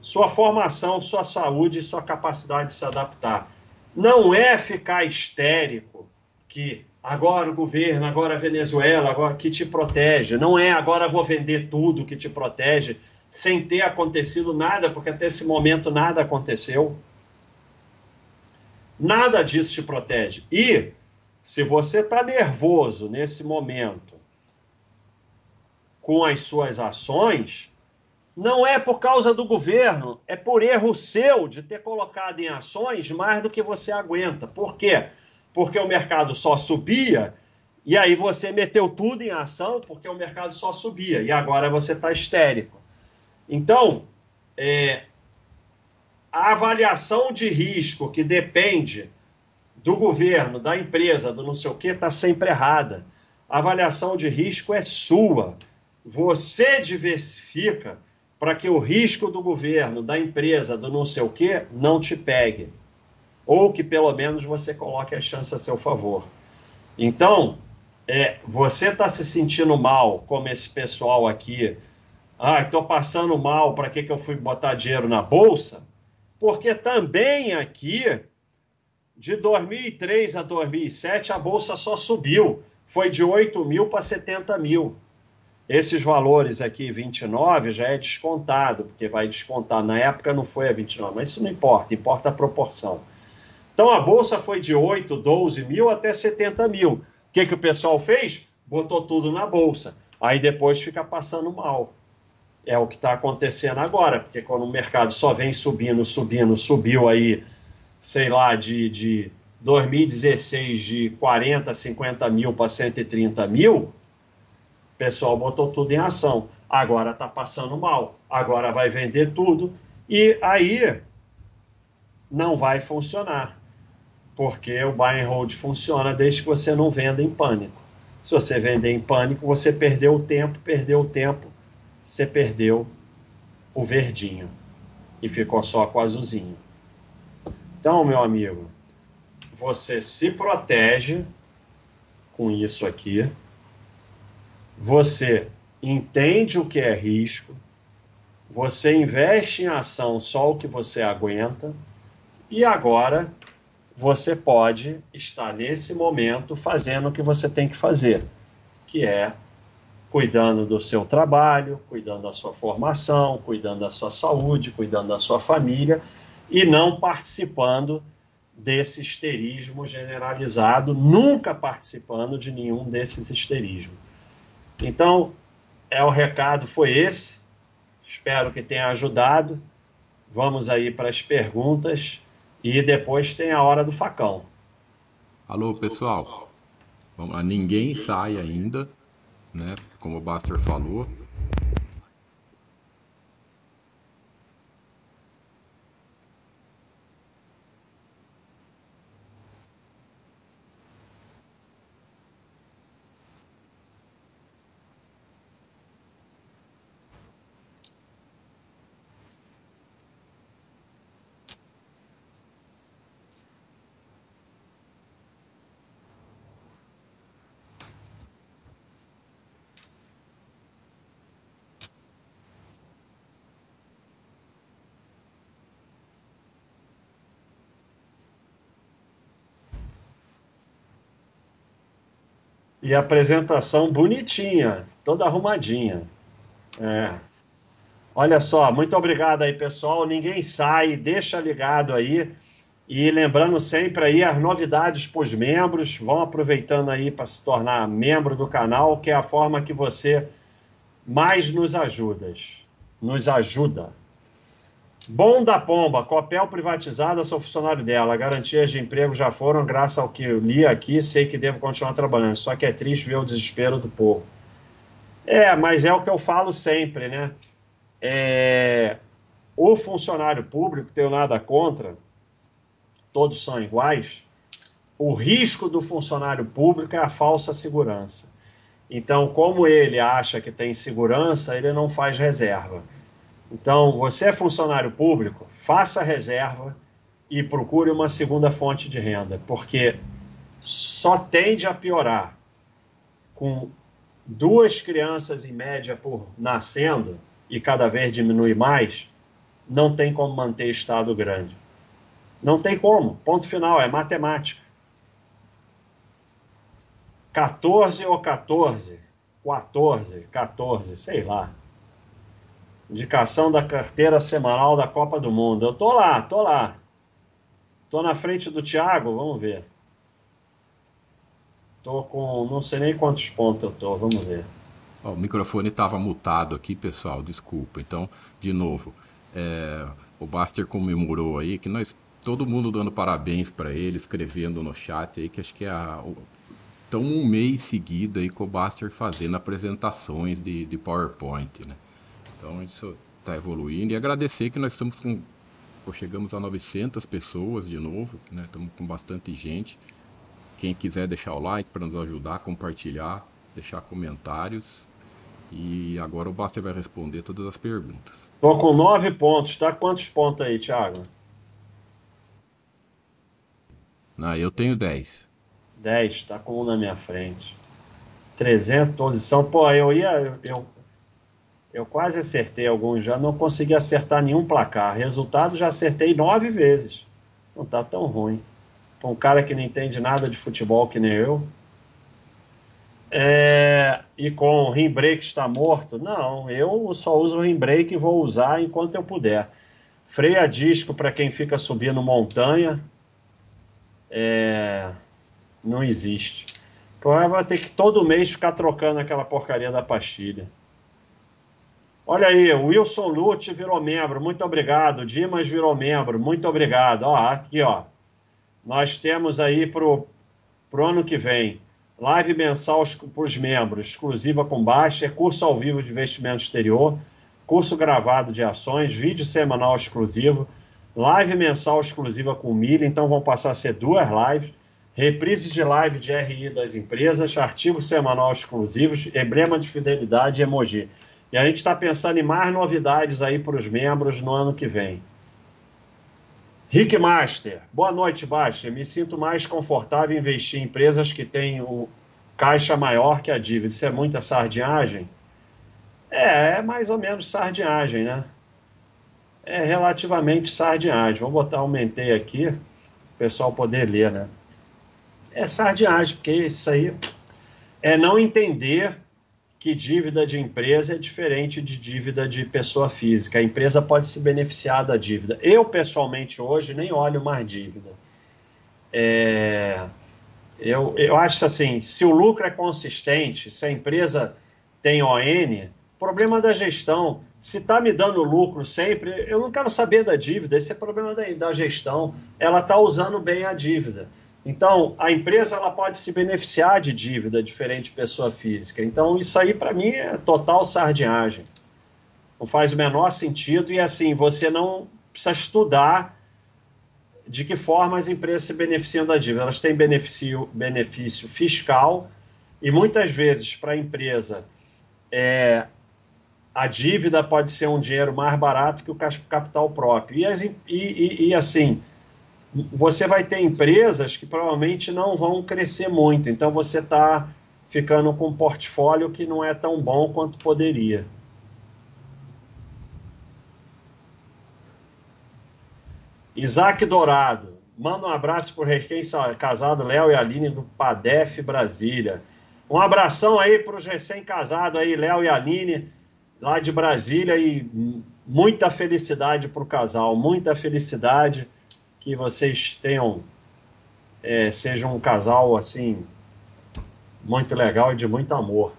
sua formação, sua saúde, sua capacidade de se adaptar. Não é ficar histérico que agora o governo, agora a Venezuela, agora que te protege. Não é agora vou vender tudo que te protege, sem ter acontecido nada, porque até esse momento nada aconteceu. Nada disso te protege. E se você está nervoso nesse momento com as suas ações, não é por causa do governo, é por erro seu de ter colocado em ações mais do que você aguenta. Por quê? porque o mercado só subia, e aí você meteu tudo em ação porque o mercado só subia, e agora você está histérico. Então, é, a avaliação de risco que depende do governo, da empresa, do não sei o que, está sempre errada. A avaliação de risco é sua. Você diversifica para que o risco do governo, da empresa, do não sei o que, não te pegue ou que pelo menos você coloque a chance a seu favor. Então, é, você está se sentindo mal, como esse pessoal aqui, ah, estou passando mal, para que, que eu fui botar dinheiro na bolsa? Porque também aqui, de 2003 a 2007, a bolsa só subiu, foi de 8 mil para 70 mil. Esses valores aqui, 29, já é descontado, porque vai descontar. Na época não foi a 29, mas isso não importa, importa a proporção. Então a bolsa foi de 8, 12 mil até 70 mil. O que, que o pessoal fez? Botou tudo na bolsa. Aí depois fica passando mal. É o que está acontecendo agora, porque quando o mercado só vem subindo, subindo, subiu aí, sei lá, de, de 2016 de 40, 50 mil para 130 mil, o pessoal botou tudo em ação. Agora está passando mal. Agora vai vender tudo. E aí não vai funcionar porque o buy and hold funciona desde que você não venda em pânico. Se você vender em pânico, você perdeu o tempo, perdeu o tempo, você perdeu o verdinho e ficou só com o azulzinho. Então, meu amigo, você se protege com isso aqui, você entende o que é risco, você investe em ação só o que você aguenta, e agora você pode estar nesse momento fazendo o que você tem que fazer, que é cuidando do seu trabalho, cuidando da sua formação, cuidando da sua saúde, cuidando da sua família e não participando desse histerismo generalizado, nunca participando de nenhum desses histerismos. Então, é o recado foi esse. Espero que tenha ajudado. Vamos aí para as perguntas e depois tem a hora do facão. Alô, pessoal. Vamos lá, ninguém sai ainda, né? Como o Buster falou. E apresentação bonitinha, toda arrumadinha. É. Olha só, muito obrigado aí, pessoal. Ninguém sai, deixa ligado aí. E lembrando sempre aí as novidades para os membros, vão aproveitando aí para se tornar membro do canal, que é a forma que você mais nos ajuda. Nos ajuda. Bom da Pomba, Copel privatizada, sou funcionário dela. Garantias de emprego já foram, graças ao que eu li aqui, sei que devo continuar trabalhando. Só que é triste ver o desespero do povo. É, mas é o que eu falo sempre, né? É... O funcionário público, tenho nada contra, todos são iguais. O risco do funcionário público é a falsa segurança. Então, como ele acha que tem segurança, ele não faz reserva. Então, você é funcionário público, faça reserva e procure uma segunda fonte de renda, porque só tende a piorar com duas crianças em média por nascendo e cada vez diminui mais, não tem como manter estado grande. Não tem como, ponto final, é matemática. 14 ou 14, 14, 14, sei lá. Indicação da carteira semanal da Copa do Mundo. Eu tô lá, tô lá. Tô na frente do Thiago, vamos ver. Tô com não sei nem quantos pontos eu tô, vamos ver. o microfone estava mutado aqui, pessoal, desculpa. Então, de novo, é, o Baster comemorou aí que nós todo mundo dando parabéns para ele, escrevendo no chat aí que acho que é a, então um mês seguido aí com o Baster fazendo apresentações de, de PowerPoint, né? Então isso está evoluindo e agradecer que nós estamos com pô, chegamos a 900 pessoas de novo, né? Estamos com bastante gente. Quem quiser deixar o like para nos ajudar, compartilhar, deixar comentários. E agora o Baster vai responder todas as perguntas. Tô com nove pontos, tá? Quantos pontos aí, Thiago? Não, eu tenho 10. 10, tá com um na minha frente. 300, posição. Pô, eu ia. Eu, eu quase acertei alguns já, não consegui acertar nenhum placar. Resultado, já acertei nove vezes. Não tá tão ruim. Para um cara que não entende nada de futebol que nem eu. É, e com o rim brake está morto? Não, eu só uso o rim brake e vou usar enquanto eu puder. Freio a disco para quem fica subindo montanha. É, não existe. Então vai ter que todo mês ficar trocando aquela porcaria da pastilha. Olha aí, Wilson Lute virou membro, muito obrigado. Dimas virou membro, muito obrigado. Ó, aqui, ó. Nós temos aí pro, pro ano que vem live mensal para os membros, exclusiva com baixa, curso ao vivo de investimento exterior, curso gravado de ações, vídeo semanal exclusivo, live mensal exclusiva com milha, então vão passar a ser duas lives, reprise de live de RI das empresas, artigo semanal exclusivos, emblema de fidelidade e emoji. E a gente está pensando em mais novidades aí para os membros no ano que vem. Rick Master, boa noite, Baixa. Me sinto mais confortável em investir em empresas que têm o caixa maior que a dívida. Isso é muita sardinhagem? É, é mais ou menos sardinhagem, né? É relativamente sardinhagem. Vou botar, aumentei aqui, o pessoal poder ler, né? É sardinhagem, porque isso aí é não entender que dívida de empresa é diferente de dívida de pessoa física. A empresa pode se beneficiar da dívida. Eu, pessoalmente, hoje nem olho mais dívida. É, eu, eu acho assim, se o lucro é consistente, se a empresa tem ON, Problema da gestão. Se está me dando lucro sempre, eu não quero saber da dívida. Esse é problema da, da gestão. Ela está usando bem a dívida. Então, a empresa ela pode se beneficiar de dívida diferente de pessoa física. Então, isso aí para mim é total sardinhagem. Não faz o menor sentido e assim, você não precisa estudar de que forma as empresas se beneficiam da dívida. Elas têm benefício, benefício fiscal e muitas vezes para a empresa é, a dívida pode ser um dinheiro mais barato que o capital próprio. E, e, e, e, assim, você vai ter empresas que provavelmente não vão crescer muito, então você está ficando com um portfólio que não é tão bom quanto poderia. Isaac Dourado, manda um abraço para o recém casado Léo e Aline do Padef Brasília. Um abração aí para os recém-casados aí, Léo e Aline lá de Brasília e muita felicidade para o casal, muita felicidade que vocês tenham é, sejam um casal assim muito legal e de muito amor.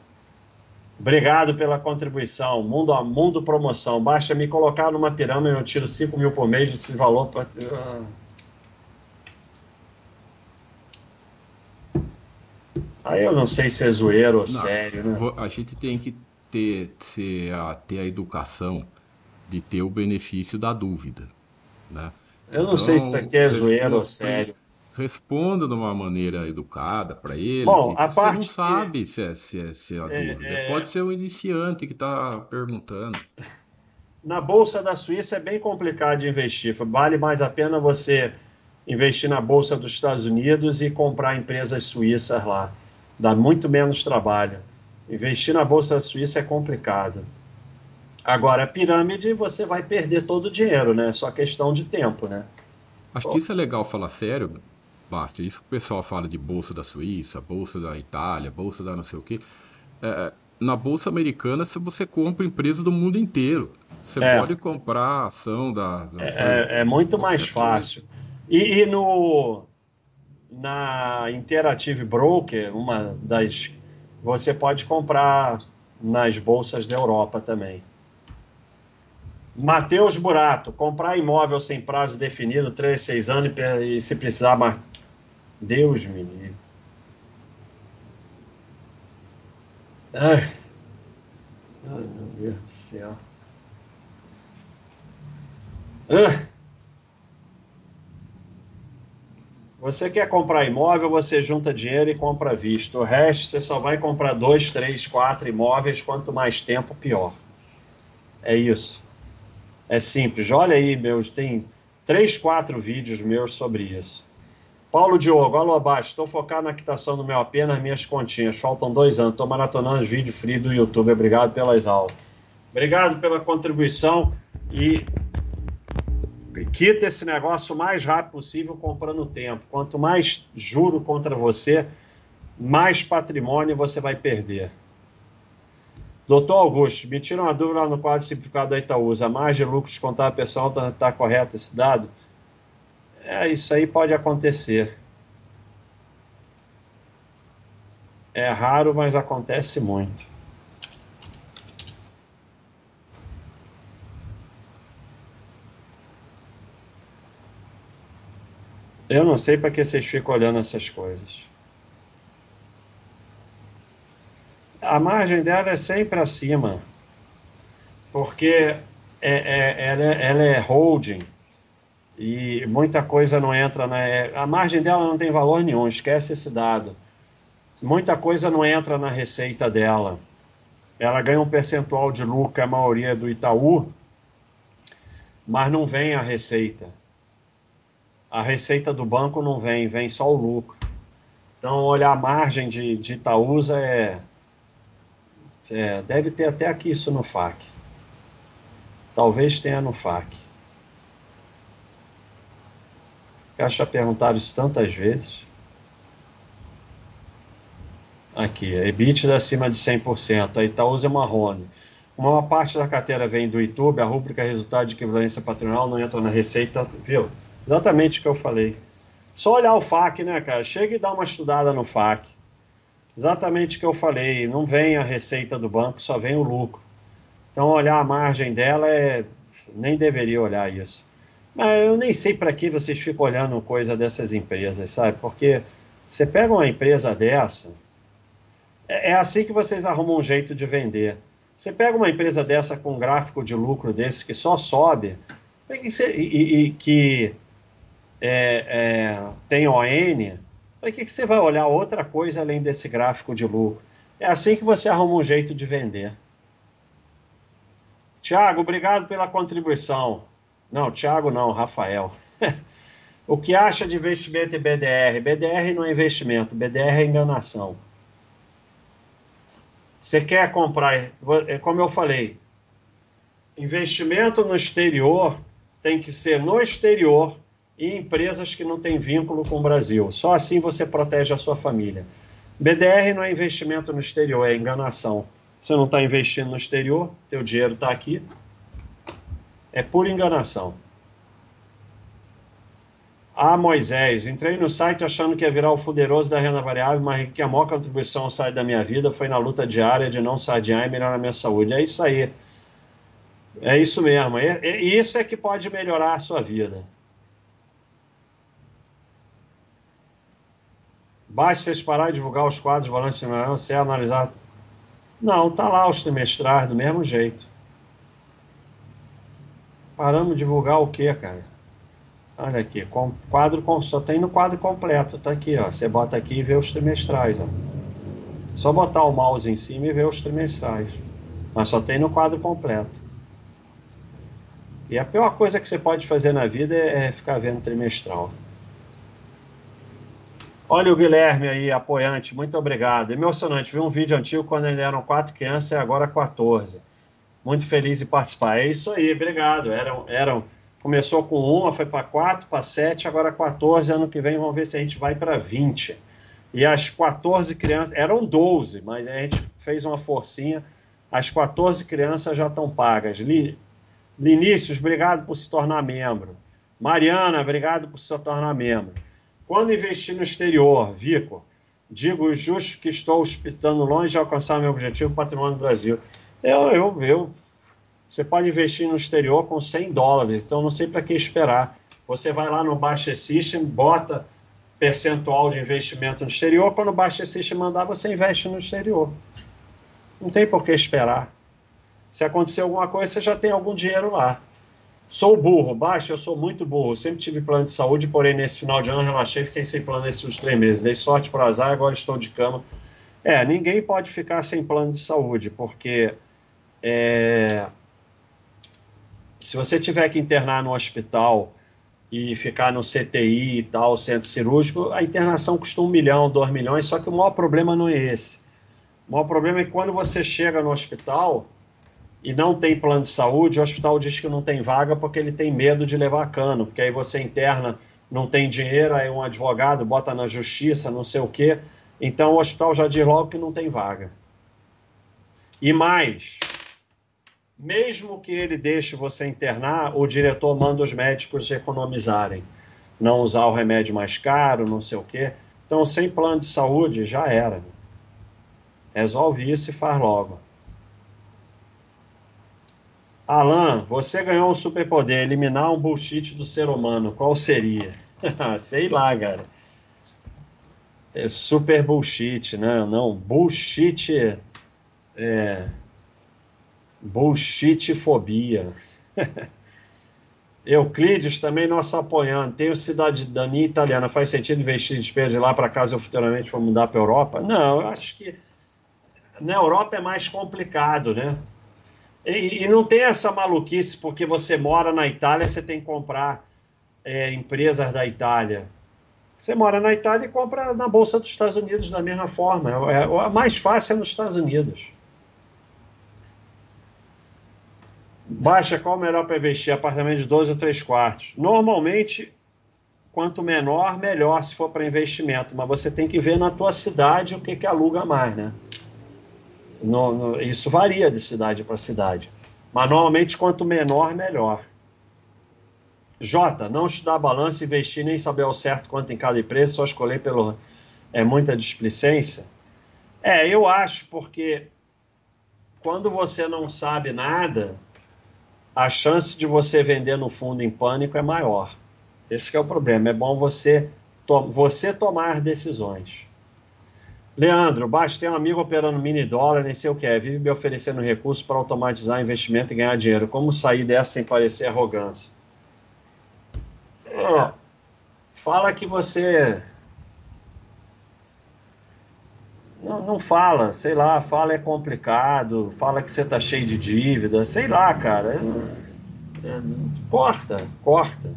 Obrigado pela contribuição. Mundo a Mundo Promoção. Basta me colocar numa pirâmide, eu tiro 5 mil por mês desse valor. Pra... Aí eu não sei se é zoeiro ou não, sério, né? A gente tem que ter, ter, a, ter a educação de ter o benefício da dúvida. Né? Eu não então, sei se isso aqui é zoeiro ou sério. Responda de uma maneira educada para ele. Bom, a parte não sabe que... se, é, se, é, se é a é, dúvida. É... Pode ser o iniciante que está perguntando. Na Bolsa da Suíça é bem complicado de investir. Vale mais a pena você investir na Bolsa dos Estados Unidos e comprar empresas suíças lá. Dá muito menos trabalho. Investir na Bolsa Suíça é complicado. Agora, a pirâmide, você vai perder todo o dinheiro, né? É só questão de tempo, né? Acho Pô. que isso é legal falar sério, Basta. Isso que o pessoal fala de Bolsa da Suíça, Bolsa da Itália, Bolsa da não sei o quê. É, na Bolsa Americana, se você compra empresas do mundo inteiro. Você é. pode comprar ação da... da é, é, muito mais fácil. E, e no... Na Interactive Broker, uma das você pode comprar nas bolsas da Europa também. Matheus Burato, comprar imóvel sem prazo definido, 3, 6 anos e se precisar. Mas... Deus me livre. Ai. Ai, meu Deus do céu. Você quer comprar imóvel, você junta dinheiro e compra visto. O resto você só vai comprar dois, três, quatro imóveis. Quanto mais tempo, pior. É isso. É simples. Olha aí, meus, tem três, quatro vídeos meus sobre isso. Paulo Diogo, alô abaixo. Estou focado na quitação do meu AP nas minhas continhas. Faltam dois anos. Estou maratonando os vídeos free do YouTube. Obrigado pelas aulas. Obrigado pela contribuição e quita esse negócio o mais rápido possível comprando tempo. Quanto mais juro contra você, mais patrimônio você vai perder. Doutor Augusto, me tira uma dúvida lá no quadro simplificado da Itaúsa. A margem de lucro descontada pessoal está tá correto esse dado? É, isso aí pode acontecer. É raro, mas acontece muito. Eu não sei para que vocês ficam olhando essas coisas. A margem dela é sempre acima, porque é, é, ela, é, ela, é holding e muita coisa não entra na. É, a margem dela não tem valor nenhum, esquece esse dado. Muita coisa não entra na receita dela. Ela ganha um percentual de lucro, a maioria é do Itaú, mas não vem a receita a receita do banco não vem, vem só o lucro. Então, olhar a margem de, de Itaúsa é, é, Deve ter até aqui isso no FAC. Talvez tenha no FAC. Já perguntaram isso tantas vezes. Aqui, EBITDA acima de 100%. A Itaúsa é marrone. Uma parte da carteira vem do YouTube, a rúbrica resultado de equivalência patrimonial não entra na receita, viu? Exatamente o que eu falei. Só olhar o FAQ, né, cara? Chega e dá uma estudada no FAQ. Exatamente o que eu falei. Não vem a receita do banco, só vem o lucro. Então, olhar a margem dela é. Nem deveria olhar isso. Mas eu nem sei para que vocês ficam olhando coisa dessas empresas, sabe? Porque você pega uma empresa dessa, é, é assim que vocês arrumam um jeito de vender. Você pega uma empresa dessa com um gráfico de lucro desse que só sobe e, e, e que é, é, tem ON, para que, que você vai olhar outra coisa além desse gráfico de lucro? É assim que você arruma um jeito de vender. Tiago, obrigado pela contribuição. Não, Tiago não, Rafael. o que acha de investimento em BDR? BDR não é investimento, BDR é enganação. Você quer comprar, é como eu falei, investimento no exterior tem que ser no exterior e empresas que não têm vínculo com o Brasil. Só assim você protege a sua família. BDR não é investimento no exterior, é enganação. Você não está investindo no exterior, teu dinheiro está aqui. É pura enganação. Ah, Moisés, entrei no site achando que ia virar o fuderoso da renda variável, mas que a maior contribuição ao da minha vida foi na luta diária de não sadiar e melhorar a minha saúde. É isso aí. É isso mesmo. É, é, isso é que pode melhorar a sua vida. Basta vocês parar de divulgar os quadros de balanço semanal, você analisar. Não, tá lá os trimestrais do mesmo jeito. Paramos de divulgar o que, cara? Olha aqui, com, quadro só tem no quadro completo, tá aqui, ó. Você bota aqui e vê os trimestrais, ó. Só botar o mouse em cima e ver os trimestrais. Mas só tem no quadro completo. E a pior coisa que você pode fazer na vida é, é ficar vendo trimestral. Olha o Guilherme aí, apoiante, muito obrigado. Emocionante, vi um vídeo antigo quando ainda eram quatro crianças e agora 14. Muito feliz em participar. É isso aí, obrigado. Eram, eram, começou com uma, foi para quatro, para sete, agora 14. Ano que vem vamos ver se a gente vai para 20. E as 14 crianças, eram 12, mas a gente fez uma forcinha. As 14 crianças já estão pagas. Linícius, obrigado por se tornar membro. Mariana, obrigado por se tornar membro. Quando investir no exterior, Vico, digo justo que estou hospitando longe de alcançar meu objetivo patrimônio do Brasil. Eu, eu, eu, você pode investir no exterior com 100 dólares, então não sei para que esperar. Você vai lá no Baixa System, bota percentual de investimento no exterior, quando o Baixa System mandar, você investe no exterior. Não tem por que esperar. Se acontecer alguma coisa, você já tem algum dinheiro lá. Sou burro, baixo, eu sou muito burro. Sempre tive plano de saúde, porém nesse final de ano relaxei e fiquei sem plano nesses últimos três meses. Dei sorte para azar agora estou de cama. É, ninguém pode ficar sem plano de saúde, porque é, se você tiver que internar no hospital e ficar no CTI e tal, centro cirúrgico, a internação custa um milhão, dois milhões, só que o maior problema não é esse. O maior problema é que quando você chega no hospital, e não tem plano de saúde, o hospital diz que não tem vaga porque ele tem medo de levar cano, porque aí você interna, não tem dinheiro, aí um advogado bota na justiça, não sei o quê. Então o hospital já diz logo que não tem vaga. E mais, mesmo que ele deixe você internar, o diretor manda os médicos economizarem, não usar o remédio mais caro, não sei o quê. Então, sem plano de saúde, já era. Resolve isso e faz logo. Alan, você ganhou um superpoder, eliminar um bullshit do ser humano. Qual seria? Sei lá, cara. É super bullshit, né? Não, bullshit é bullshit fobia. Euclides também nosso apoiando. Tenho cidadania italiana. Faz sentido investir despesa de lá para casa eu futuramente for mudar para a Europa? Não, eu acho que na Europa é mais complicado, né? E, e, não tem essa maluquice, porque você mora na Itália, você tem que comprar é, empresas da Itália. Você mora na Itália e compra na Bolsa dos Estados Unidos da mesma forma. É, é, mais fácil é nos Estados Unidos. Baixa qual o melhor para investir? Apartamento de 12 ou 3 quartos. Normalmente, quanto menor, melhor se for para investimento. Mas você tem que ver na tua cidade o que, que aluga mais, né? No, no, isso varia de cidade para cidade. Mas normalmente, quanto menor, melhor. J, não estudar balanço, investir, nem saber ao certo quanto em cada empresa, só escolher pelo. É muita displicência. É, eu acho, porque quando você não sabe nada, a chance de você vender no fundo em pânico é maior. Esse é o problema. É bom você, to você tomar decisões. Leandro, baixo, tem um amigo operando mini dólar, nem sei o que é, vive me oferecendo recursos para automatizar investimento e ganhar dinheiro. Como sair dessa sem parecer arrogância? É, fala que você. Não, não fala, sei lá, fala é complicado, fala que você tá cheio de dívida, sei lá, cara. É, é, corta, corta.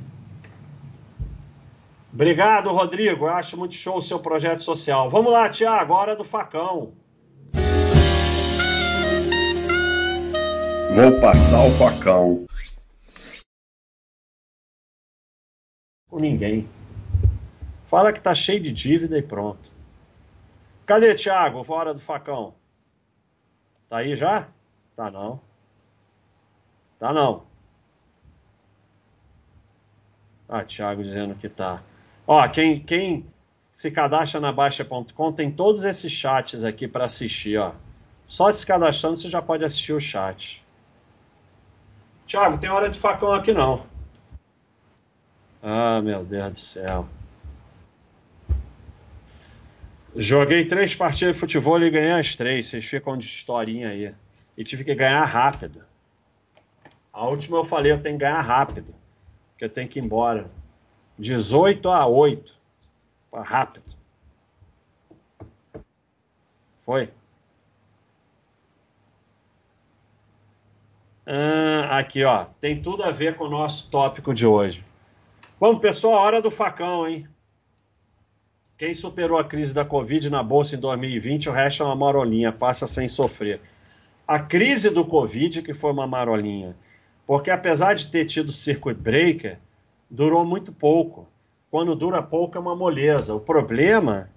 Obrigado, Rodrigo. Eu acho muito show o seu projeto social. Vamos lá, Tiago, hora do facão. Vou passar o facão. Com ninguém. Fala que tá cheio de dívida e pronto. Cadê, Tiago? Hora do facão. Tá aí já? Tá não. Tá não. Ah, Thiago dizendo que tá. Ó, quem, quem se cadastra na Baixa.com tem todos esses chats aqui para assistir, ó. Só se cadastrando você já pode assistir o chat. Tiago, tem hora de facão aqui não. Ah, meu Deus do céu. Joguei três partidas de futebol e ganhei as três. Vocês ficam de historinha aí. E tive que ganhar rápido. A última eu falei, eu tenho que ganhar rápido. Porque eu tenho que ir embora. 18 a 8. Rápido. Foi? Ah, aqui, ó. Tem tudo a ver com o nosso tópico de hoje. Vamos, pessoal, hora do facão, hein? Quem superou a crise da Covid na Bolsa em 2020, o resto é uma marolinha, passa sem sofrer. A crise do Covid que foi uma marolinha. Porque apesar de ter tido circuit breaker, durou muito pouco. Quando dura pouco é uma moleza. O problema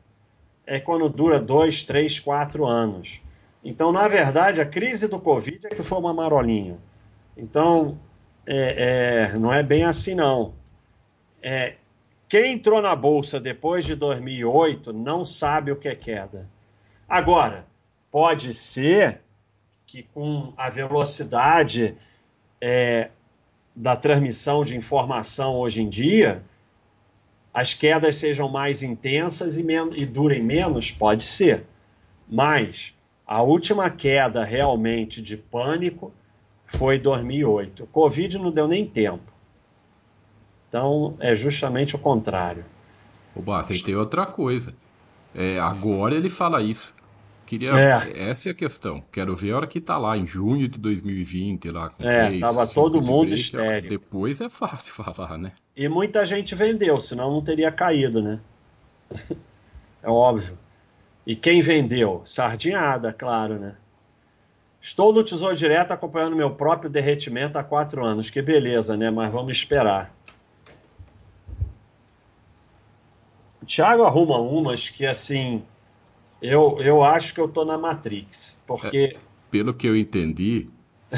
é quando dura dois, três, quatro anos. Então, na verdade, a crise do Covid é que foi uma marolinha. Então, é, é, não é bem assim, não. É, quem entrou na Bolsa depois de 2008 não sabe o que é queda. Agora, pode ser que com a velocidade é, da transmissão de informação hoje em dia, as quedas sejam mais intensas e, e durem menos? Pode ser. Mas a última queda realmente de pânico foi 2008. O Covid não deu nem tempo. Então é justamente o contrário. O Basta, tem outra coisa. É, agora ele fala isso. Queria, é. Essa é a questão. Quero ver a hora que tá lá, em junho de 2020, lá com É, três, tava todo mundo break, estéreo. Depois é fácil falar, né? E muita gente vendeu, senão não teria caído, né? é óbvio. E quem vendeu? Sardinhada, claro, né? Estou no Tesouro Direto acompanhando meu próprio derretimento há quatro anos. Que beleza, né? Mas vamos esperar. O Thiago arruma umas que, assim, eu, eu acho que eu tô na Matrix, porque... É, pelo que eu entendi,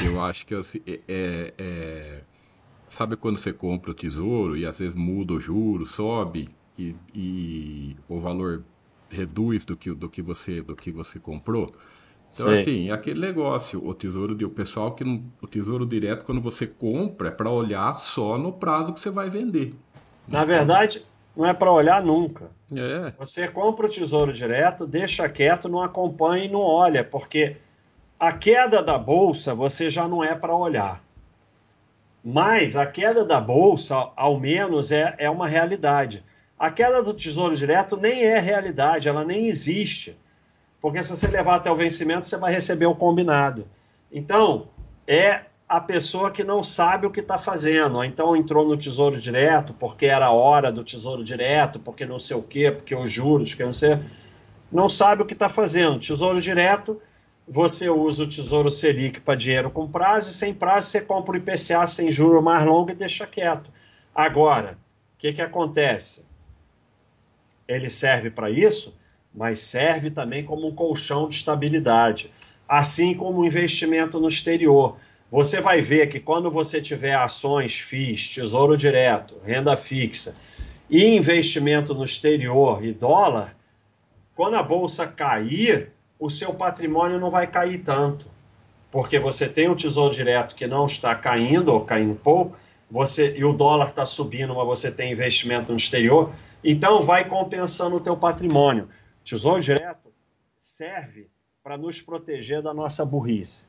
eu acho que é, é, é, sabe quando você compra o tesouro e às vezes muda o juro, sobe e, e o valor reduz do que, do que você do que você comprou? Então, Sei. assim, é aquele negócio, o tesouro o pessoal que não, o tesouro direto, quando você compra, é para olhar só no prazo que você vai vender. Na verdade, não é para olhar nunca. É. Você compra o tesouro direto, deixa quieto, não acompanha e não olha, porque a queda da bolsa você já não é para olhar. Mas a queda da bolsa, ao menos, é, é uma realidade. A queda do tesouro direto nem é realidade, ela nem existe. Porque se você levar até o vencimento, você vai receber o combinado. Então, é a pessoa que não sabe o que está fazendo, ou então entrou no Tesouro Direto porque era a hora do Tesouro Direto, porque não sei o quê, porque os juros, que não sei, não sabe o que está fazendo. Tesouro Direto, você usa o Tesouro Selic para dinheiro com prazo, e sem prazo você compra o IPCA sem juro mais longo e deixa quieto. Agora, o que, que acontece? Ele serve para isso, mas serve também como um colchão de estabilidade, assim como o investimento no exterior você vai ver que quando você tiver ações FIIs, tesouro direto, renda fixa e investimento no exterior e dólar, quando a bolsa cair, o seu patrimônio não vai cair tanto. porque você tem um tesouro direto que não está caindo ou caindo pouco, você e o dólar está subindo, mas você tem investimento no exterior, então vai compensando o teu patrimônio. Tesouro direto serve para nos proteger da nossa burrice.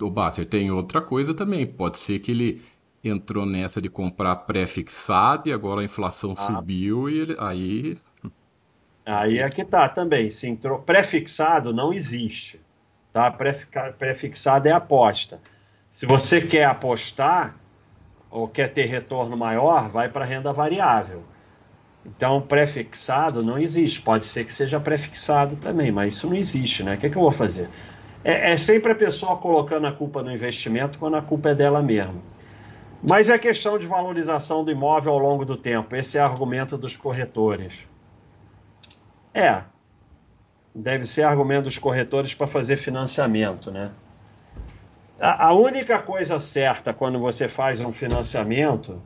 O Basser tem outra coisa também. Pode ser que ele entrou nessa de comprar pré-fixado e agora a inflação ah. subiu e ele, aí. Aí é que tá também. Se entrou pré-fixado não existe, tá? Pré-fixado é aposta. Se você quer apostar ou quer ter retorno maior, vai para renda variável. Então, prefixado não existe. Pode ser que seja prefixado também, mas isso não existe, né? O que, é que eu vou fazer? É, é, sempre a pessoa colocando a culpa no investimento quando a culpa é dela mesma. Mas é questão de valorização do imóvel ao longo do tempo. Esse é argumento dos corretores. É. Deve ser argumento dos corretores para fazer financiamento, né? A, a única coisa certa quando você faz um financiamento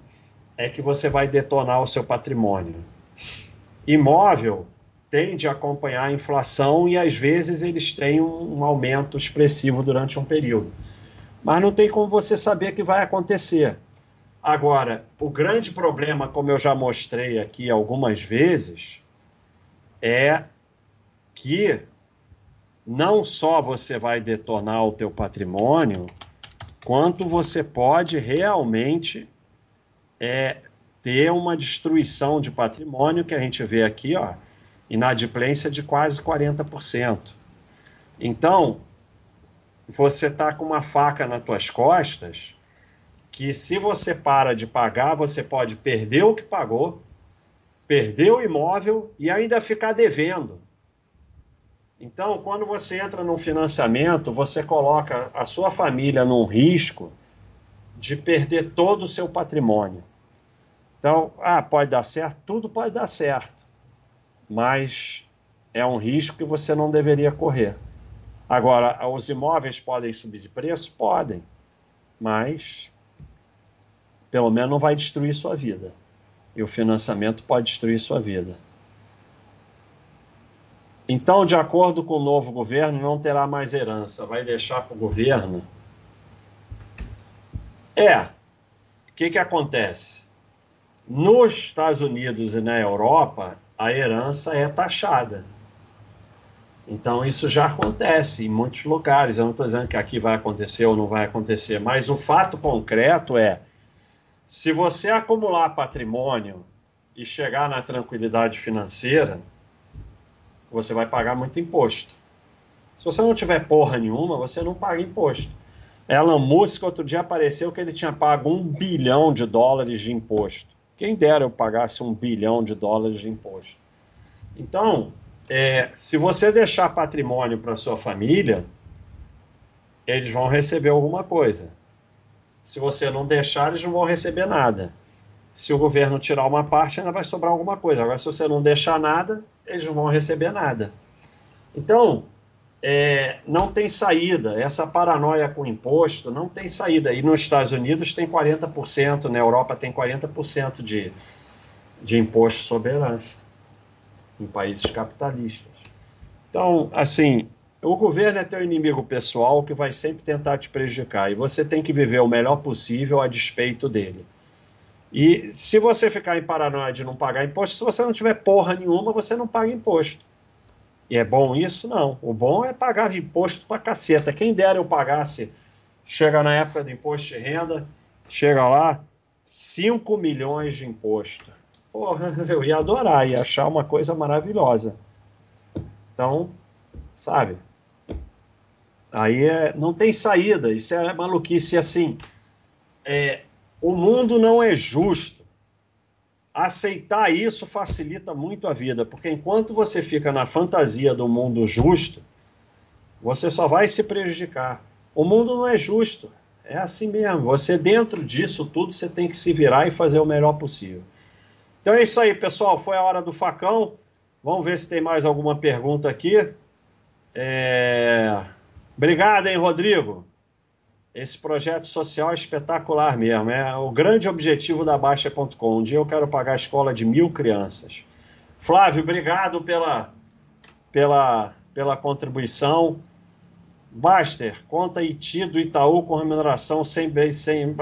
é que você vai detonar o seu patrimônio. Imóvel tende a acompanhar a inflação e às vezes eles têm um, aumento expressivo durante um período. Mas não tem como você saber que vai acontecer. Agora, o grande problema, como eu já mostrei aqui algumas vezes, é que não só você vai detonar o teu patrimônio, quanto você pode realmente é ter uma destruição de patrimônio que a gente vê aqui, ó, inadimplência de quase 40%. Então, você está com uma faca nas tuas costas que se você para de pagar, você pode perder o que pagou, perder o imóvel e ainda ficar devendo. Então, quando você entra num financiamento, você coloca a sua família num risco de perder todo o seu patrimônio. Então, ah, pode dar certo? Tudo pode dar certo, mas é um risco que você não deveria correr. Agora, os imóveis podem subir de preço? Podem, mas pelo menos não vai destruir sua vida. E o financiamento pode destruir sua vida. Então, de acordo com o novo governo, não terá mais herança, vai deixar para o governo. É. O que, que acontece? Nos Estados Unidos e na Europa, a herança é taxada. Então, isso já acontece em muitos lugares. Eu não estou dizendo que aqui vai acontecer ou não vai acontecer, mas o fato concreto é: se você acumular patrimônio e chegar na tranquilidade financeira, você vai pagar muito imposto. Se você não tiver porra nenhuma, você não paga imposto. Elon Musk outro dia apareceu que ele tinha pago um bilhão de dólares de imposto. Quem dera eu pagasse um bilhão de dólares de imposto. Então, é, se você deixar patrimônio para sua família, eles vão receber alguma coisa. Se você não deixar, eles não vão receber nada. Se o governo tirar uma parte, ainda vai sobrar alguma coisa. Agora, se você não deixar nada, eles não vão receber nada. Então, é, não tem saída. Essa paranoia com imposto não tem saída. E nos Estados Unidos tem 40%, na Europa tem 40% de, de imposto sobre herança, em países capitalistas. Então, assim, o governo é teu inimigo pessoal que vai sempre tentar te prejudicar. E você tem que viver o melhor possível a despeito dele. E se você ficar em paranoia de não pagar imposto, se você não tiver porra nenhuma, você não paga imposto. E é bom isso? Não. O bom é pagar imposto pra caceta. Quem dera eu pagasse, chega na época do imposto de renda, chega lá, 5 milhões de imposto. Porra, eu ia adorar, ia achar uma coisa maravilhosa. Então, sabe? Aí é, não tem saída, isso é maluquice assim. É, o mundo não é justo aceitar isso facilita muito a vida, porque enquanto você fica na fantasia do mundo justo, você só vai se prejudicar. O mundo não é justo, é assim mesmo. Você dentro disso tudo você tem que se virar e fazer o melhor possível. Então é isso aí, pessoal. Foi a hora do facão. Vamos ver se tem mais alguma pergunta aqui. É... Obrigado, hein, Rodrigo. Esse projeto social é espetacular mesmo. É o grande objetivo da Baixa.com. Um dia eu quero pagar a escola de mil crianças. Flávio, obrigado pela, pela, pela contribuição. Baster, conta IT do Itaú com remuneração sem sem.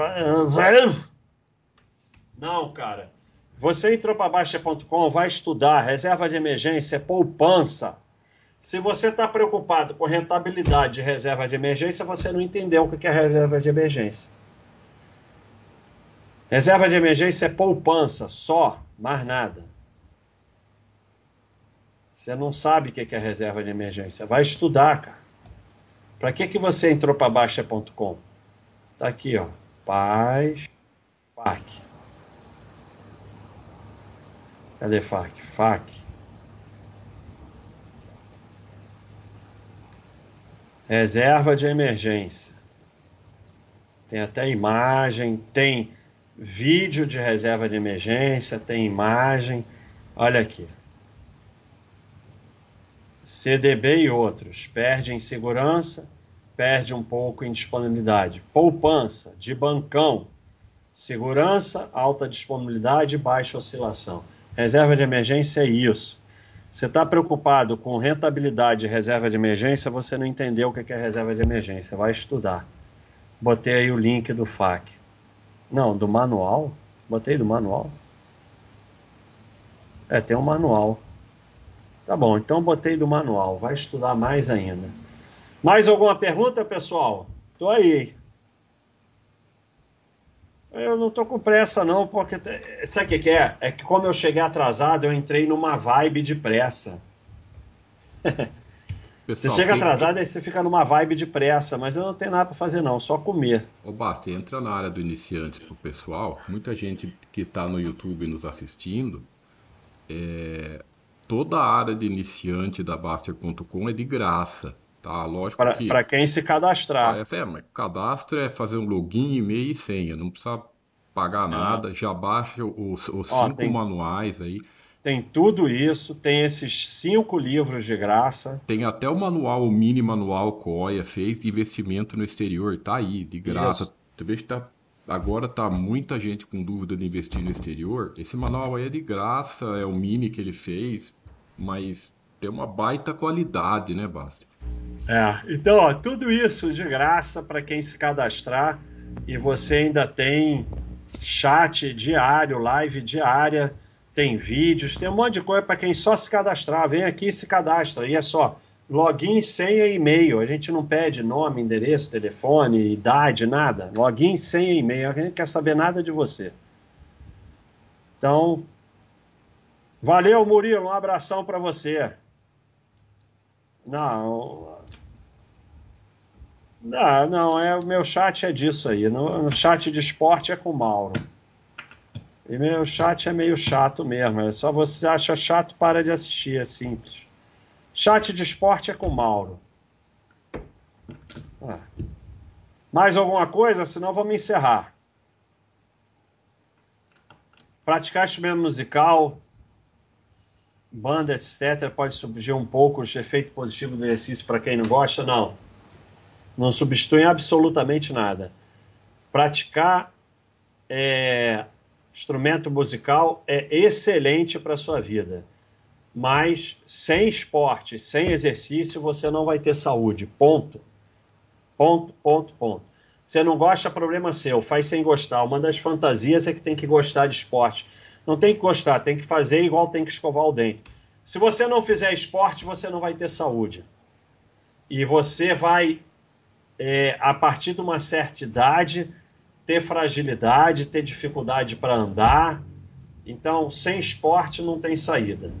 Não, cara. Você entrou para Baixa.com, vai estudar, reserva de emergência, poupança. Se você está preocupado com rentabilidade de reserva de emergência, você não entendeu o que é reserva de emergência. Reserva de emergência é poupança, só, mais nada. Você não sabe o que é reserva de emergência. Vai estudar, cara. Para que, que você entrou para Baixa.com? Tá aqui, ó. Paz, FAC. Cadê FAC? FAC. Reserva de emergência. Tem até imagem, tem vídeo de reserva de emergência, tem imagem. Olha aqui. CDB e outros. Perde em segurança, perde um pouco em disponibilidade. Poupança, de bancão. Segurança, alta disponibilidade, baixa oscilação. Reserva de emergência é isso. Você está preocupado com rentabilidade de reserva de emergência, você não entendeu o que é reserva de emergência. Vai estudar. Botei aí o link do FAQ. Não, do manual. Botei do manual. É, tem um manual. Tá bom, então botei do manual. Vai estudar mais ainda. Mais alguma pergunta, pessoal? Tô aí. Eu não tô com pressa, não, porque. Sabe o que, é? É que como eu cheguei atrasado, eu entrei numa vibe de pressa. Pessoal, você chega atrasado, aí você fica numa vibe de pressa, mas eu não tenho nada para fazer, não, só comer. Ô, Basta, entra na área do iniciante pro pessoal. Muita gente que está no YouTube nos assistindo. É, toda a área de iniciante da Baster.com é de graça, tá? Lógico pra, que... Para quem se cadastrar. É, é, mas cadastro é fazer um login, e-mail e senha, não precisa pagar é. nada, já baixa os, os Ó, cinco tem, manuais aí. Tem tudo isso, tem esses cinco livros de graça. Tem até o manual, o mini manual Coia fez de investimento no exterior, tá aí, de graça. Tu vê que tá agora tá muita gente com dúvida de investir no exterior. Esse manual aí é de graça, é o mini que ele fez mas tem uma baita qualidade, né, Basta? É, então, ó, tudo isso de graça para quem se cadastrar e você ainda tem chat diário, live diária, tem vídeos, tem um monte de coisa para quem só se cadastrar. Vem aqui e se cadastra. E é só login, senha e e-mail. A gente não pede nome, endereço, telefone, idade, nada. Login, senha e e-mail. A gente não quer saber nada de você. Então, Valeu, Murilo. Um abração para você. Não. Não, não, é, o meu chat é disso aí. No, no chat de esporte é com o Mauro. E meu chat é meio chato mesmo. É só você acha chato, para de assistir. É simples. Chat de esporte é com o Mauro. Ah. Mais alguma coisa? Senão vamos encerrar. Praticar instrumento musical banda, etc., pode substituir um pouco o efeito positivo do exercício para quem não gosta? Não. Não substitui absolutamente nada. Praticar é, instrumento musical é excelente para a sua vida. Mas sem esporte, sem exercício, você não vai ter saúde. Ponto. Ponto, ponto, ponto. Você não gosta, problema seu. Faz sem gostar. Uma das fantasias é que tem que gostar de esporte não tem que gostar, tem que fazer igual tem que escovar o dente. Se você não fizer esporte, você não vai ter saúde. E você vai, é, a partir de uma certa idade, ter fragilidade, ter dificuldade para andar. Então, sem esporte não tem saída.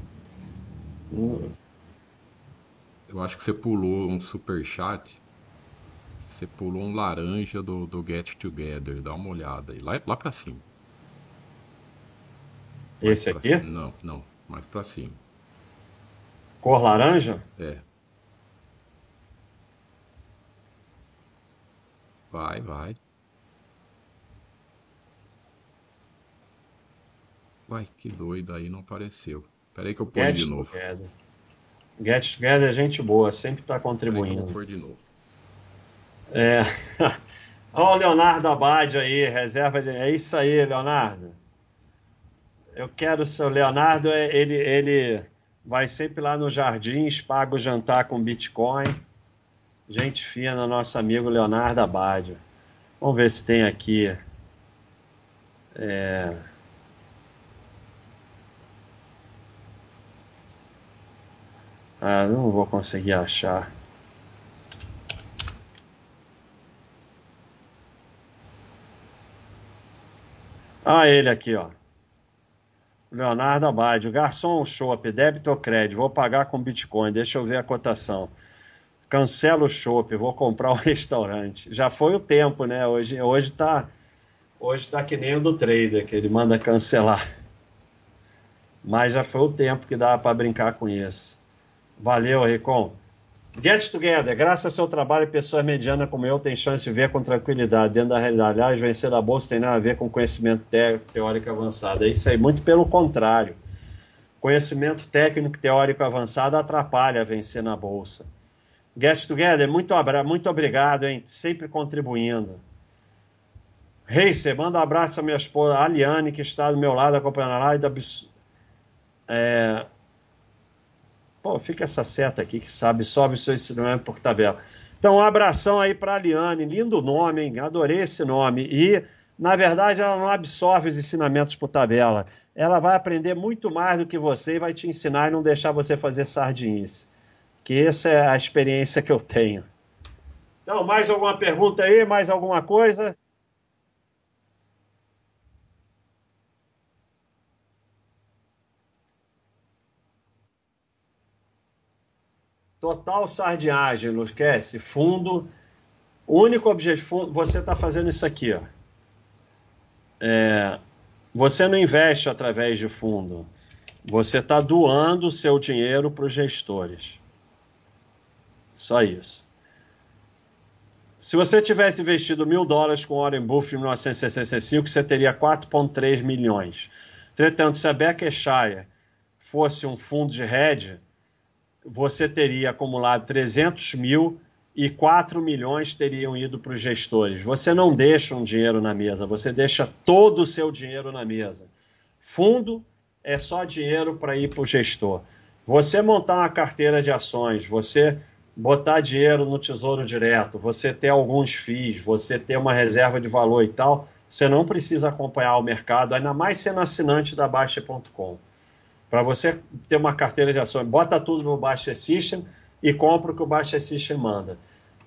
Eu acho que você pulou um super chat. Você pulou um laranja do, do Get Together. Dá uma olhada aí. Lá, lá para cima. Esse aqui? Cima. Não, não, mais para cima. Cor laranja? É. Vai, vai. Uai, que doido, aí não apareceu. Peraí que eu ponho Get de novo. Together. Get Together é gente boa, sempre está contribuindo. Vou pôr de novo. É. Olha o Leonardo Abad aí, reserva de. É isso aí, Leonardo eu quero o seu Leonardo, é, ele, ele vai sempre lá no Jardins, paga o jantar com Bitcoin. Gente fina, nosso amigo Leonardo Abadio. Vamos ver se tem aqui. É... Ah, não vou conseguir achar. Ah, ele aqui, ó. Leonardo Abad, garçom chopp, débito ou crédito, vou pagar com Bitcoin, deixa eu ver a cotação. Cancela o chopp, vou comprar o um restaurante. Já foi o tempo, né? Hoje, hoje tá, hoje tá que nem o do trader, que ele manda cancelar. Mas já foi o tempo que dava para brincar com isso. Valeu, Ricom. Get Together, graças ao seu trabalho, pessoas medianas como eu têm chance de ver com tranquilidade dentro da realidade. Aliás, vencer da bolsa tem nada a ver com conhecimento teórico avançado. É isso aí, muito pelo contrário. Conhecimento técnico teórico avançado atrapalha vencer na bolsa. Get Together, muito, muito obrigado, hein? Sempre contribuindo. Reicer, manda um abraço à minha esposa Aliane, que está do meu lado acompanhando a live. Da, é, Pô, fica essa seta aqui que sabe, sobe o seu ensinamento por tabela. Então, um abração aí para a Liane, lindo nome, hein? Adorei esse nome. E, na verdade, ela não absorve os ensinamentos por tabela. Ela vai aprender muito mais do que você e vai te ensinar e não deixar você fazer sardinice. Que essa é a experiência que eu tenho. Então, mais alguma pergunta aí? Mais alguma coisa? Total sardinhagem, não esquece. Fundo. O único objetivo. Você está fazendo isso aqui, ó. É, você não investe através de fundo. Você está doando o seu dinheiro para os gestores. Só isso. Se você tivesse investido mil dólares com Warren Buffett em 1965, você teria 4,3 milhões. Entretanto, se a Berkshire fosse um fundo de hedge, você teria acumulado 300 mil e 4 milhões teriam ido para os gestores. Você não deixa um dinheiro na mesa, você deixa todo o seu dinheiro na mesa. Fundo é só dinheiro para ir para o gestor. Você montar uma carteira de ações, você botar dinheiro no tesouro direto, você ter alguns FIIs, você ter uma reserva de valor e tal, você não precisa acompanhar o mercado, ainda mais sendo assinante da Baixa.com. Para você ter uma carteira de ações, bota tudo no Baixa System e compra o que o Baixa System manda.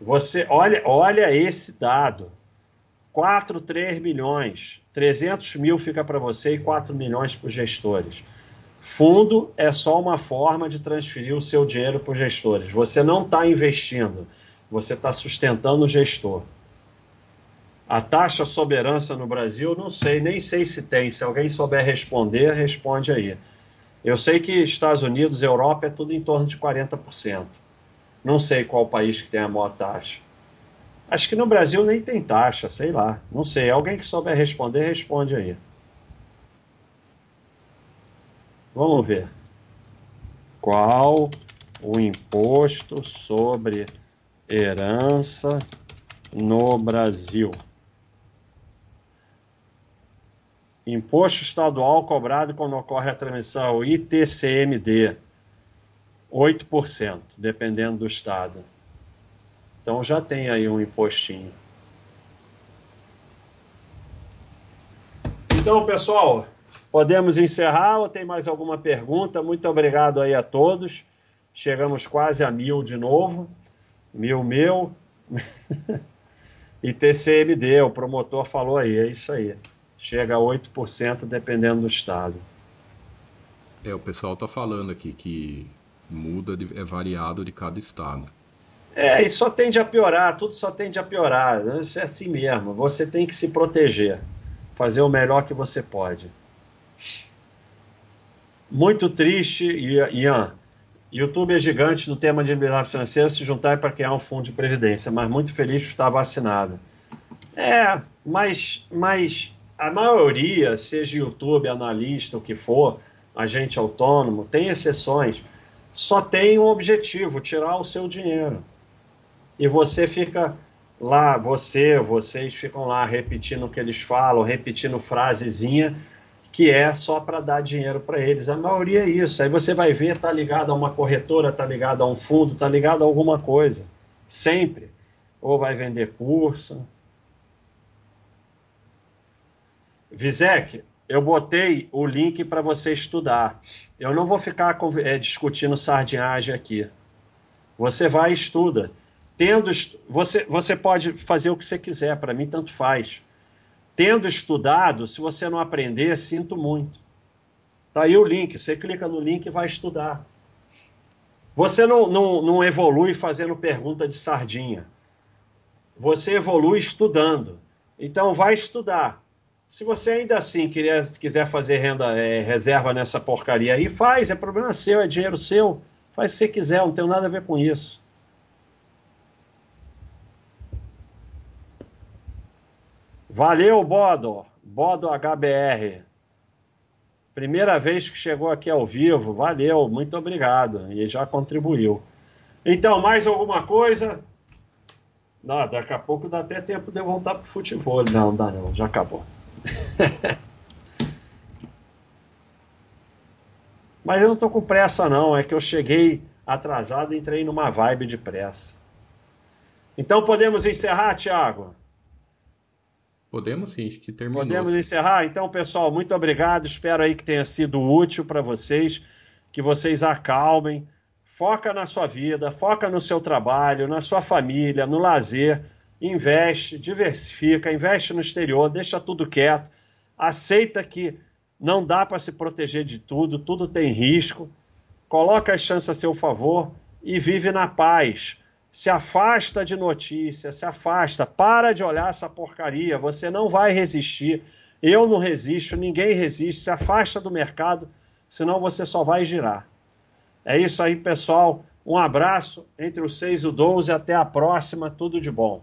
Você olha, olha esse dado. 4, 3 milhões. 300 mil fica para você e 4 milhões para os gestores. Fundo é só uma forma de transferir o seu dinheiro para os gestores. Você não está investindo, você está sustentando o gestor. A taxa soberança no Brasil, não sei, nem sei se tem. Se alguém souber responder, responde aí. Eu sei que Estados Unidos, Europa é tudo em torno de 40%. Não sei qual país que tem a maior taxa. Acho que no Brasil nem tem taxa, sei lá. Não sei. Alguém que souber responder, responde aí. Vamos ver. Qual o imposto sobre herança no Brasil? Imposto estadual cobrado quando ocorre a transmissão ITCMD, 8%, dependendo do estado. Então já tem aí um impostinho. Então, pessoal, podemos encerrar ou tem mais alguma pergunta? Muito obrigado aí a todos. Chegamos quase a mil de novo. Mil meu. e TCMD, o promotor falou aí, é isso aí chega a 8% dependendo do estado. É, o pessoal está falando aqui que muda, de, é variado de cada estado. É, e só tende a piorar, tudo só tende a piorar. É assim mesmo. Você tem que se proteger, fazer o melhor que você pode. Muito triste, Ian. YouTube é gigante no tema de liberdade financeira se juntar para criar um fundo de previdência, mas muito feliz por estar vacinado. É, mas, mas a maioria, seja YouTube, analista, o que for, agente autônomo, tem exceções, só tem um objetivo, tirar o seu dinheiro. E você fica lá, você, vocês ficam lá repetindo o que eles falam, repetindo frasezinha que é só para dar dinheiro para eles. A maioria é isso. Aí você vai ver, tá ligado a uma corretora, tá ligado a um fundo, tá ligado a alguma coisa. Sempre. Ou vai vender curso. Visek, eu botei o link para você estudar. Eu não vou ficar é, discutindo sardinhagem aqui. Você vai e estuda. Tendo, você, você pode fazer o que você quiser, para mim tanto faz. Tendo estudado, se você não aprender, sinto muito. Tá aí o link, você clica no link e vai estudar. Você não, não, não evolui fazendo pergunta de sardinha. Você evolui estudando. Então, vai estudar. Se você ainda assim queria, quiser fazer renda é, reserva nessa porcaria aí, faz, é problema seu, é dinheiro seu. Faz que você quiser, não tem nada a ver com isso. Valeu, Bodo. Bodo HBR. Primeira vez que chegou aqui ao vivo. Valeu, muito obrigado. E já contribuiu. Então, mais alguma coisa? Não, daqui a pouco dá até tempo de eu voltar para o futebol. Não, dá não, já acabou. Mas eu não estou com pressa, não. É que eu cheguei atrasado e entrei numa vibe de pressa. Então podemos encerrar, Tiago? Podemos sim, acho que terminou. Podemos encerrar? Então, pessoal, muito obrigado. Espero aí que tenha sido útil para vocês, que vocês acalmem. Foca na sua vida, foca no seu trabalho, na sua família, no lazer. Investe, diversifica, investe no exterior, deixa tudo quieto. Aceita que não dá para se proteger de tudo, tudo tem risco. Coloca as chances a seu favor e vive na paz se afasta de notícias, se afasta, para de olhar essa porcaria, você não vai resistir. Eu não resisto, ninguém resiste, se afasta do mercado, senão você só vai girar. É isso aí, pessoal. Um abraço entre os 6 e o 12, até a próxima, tudo de bom.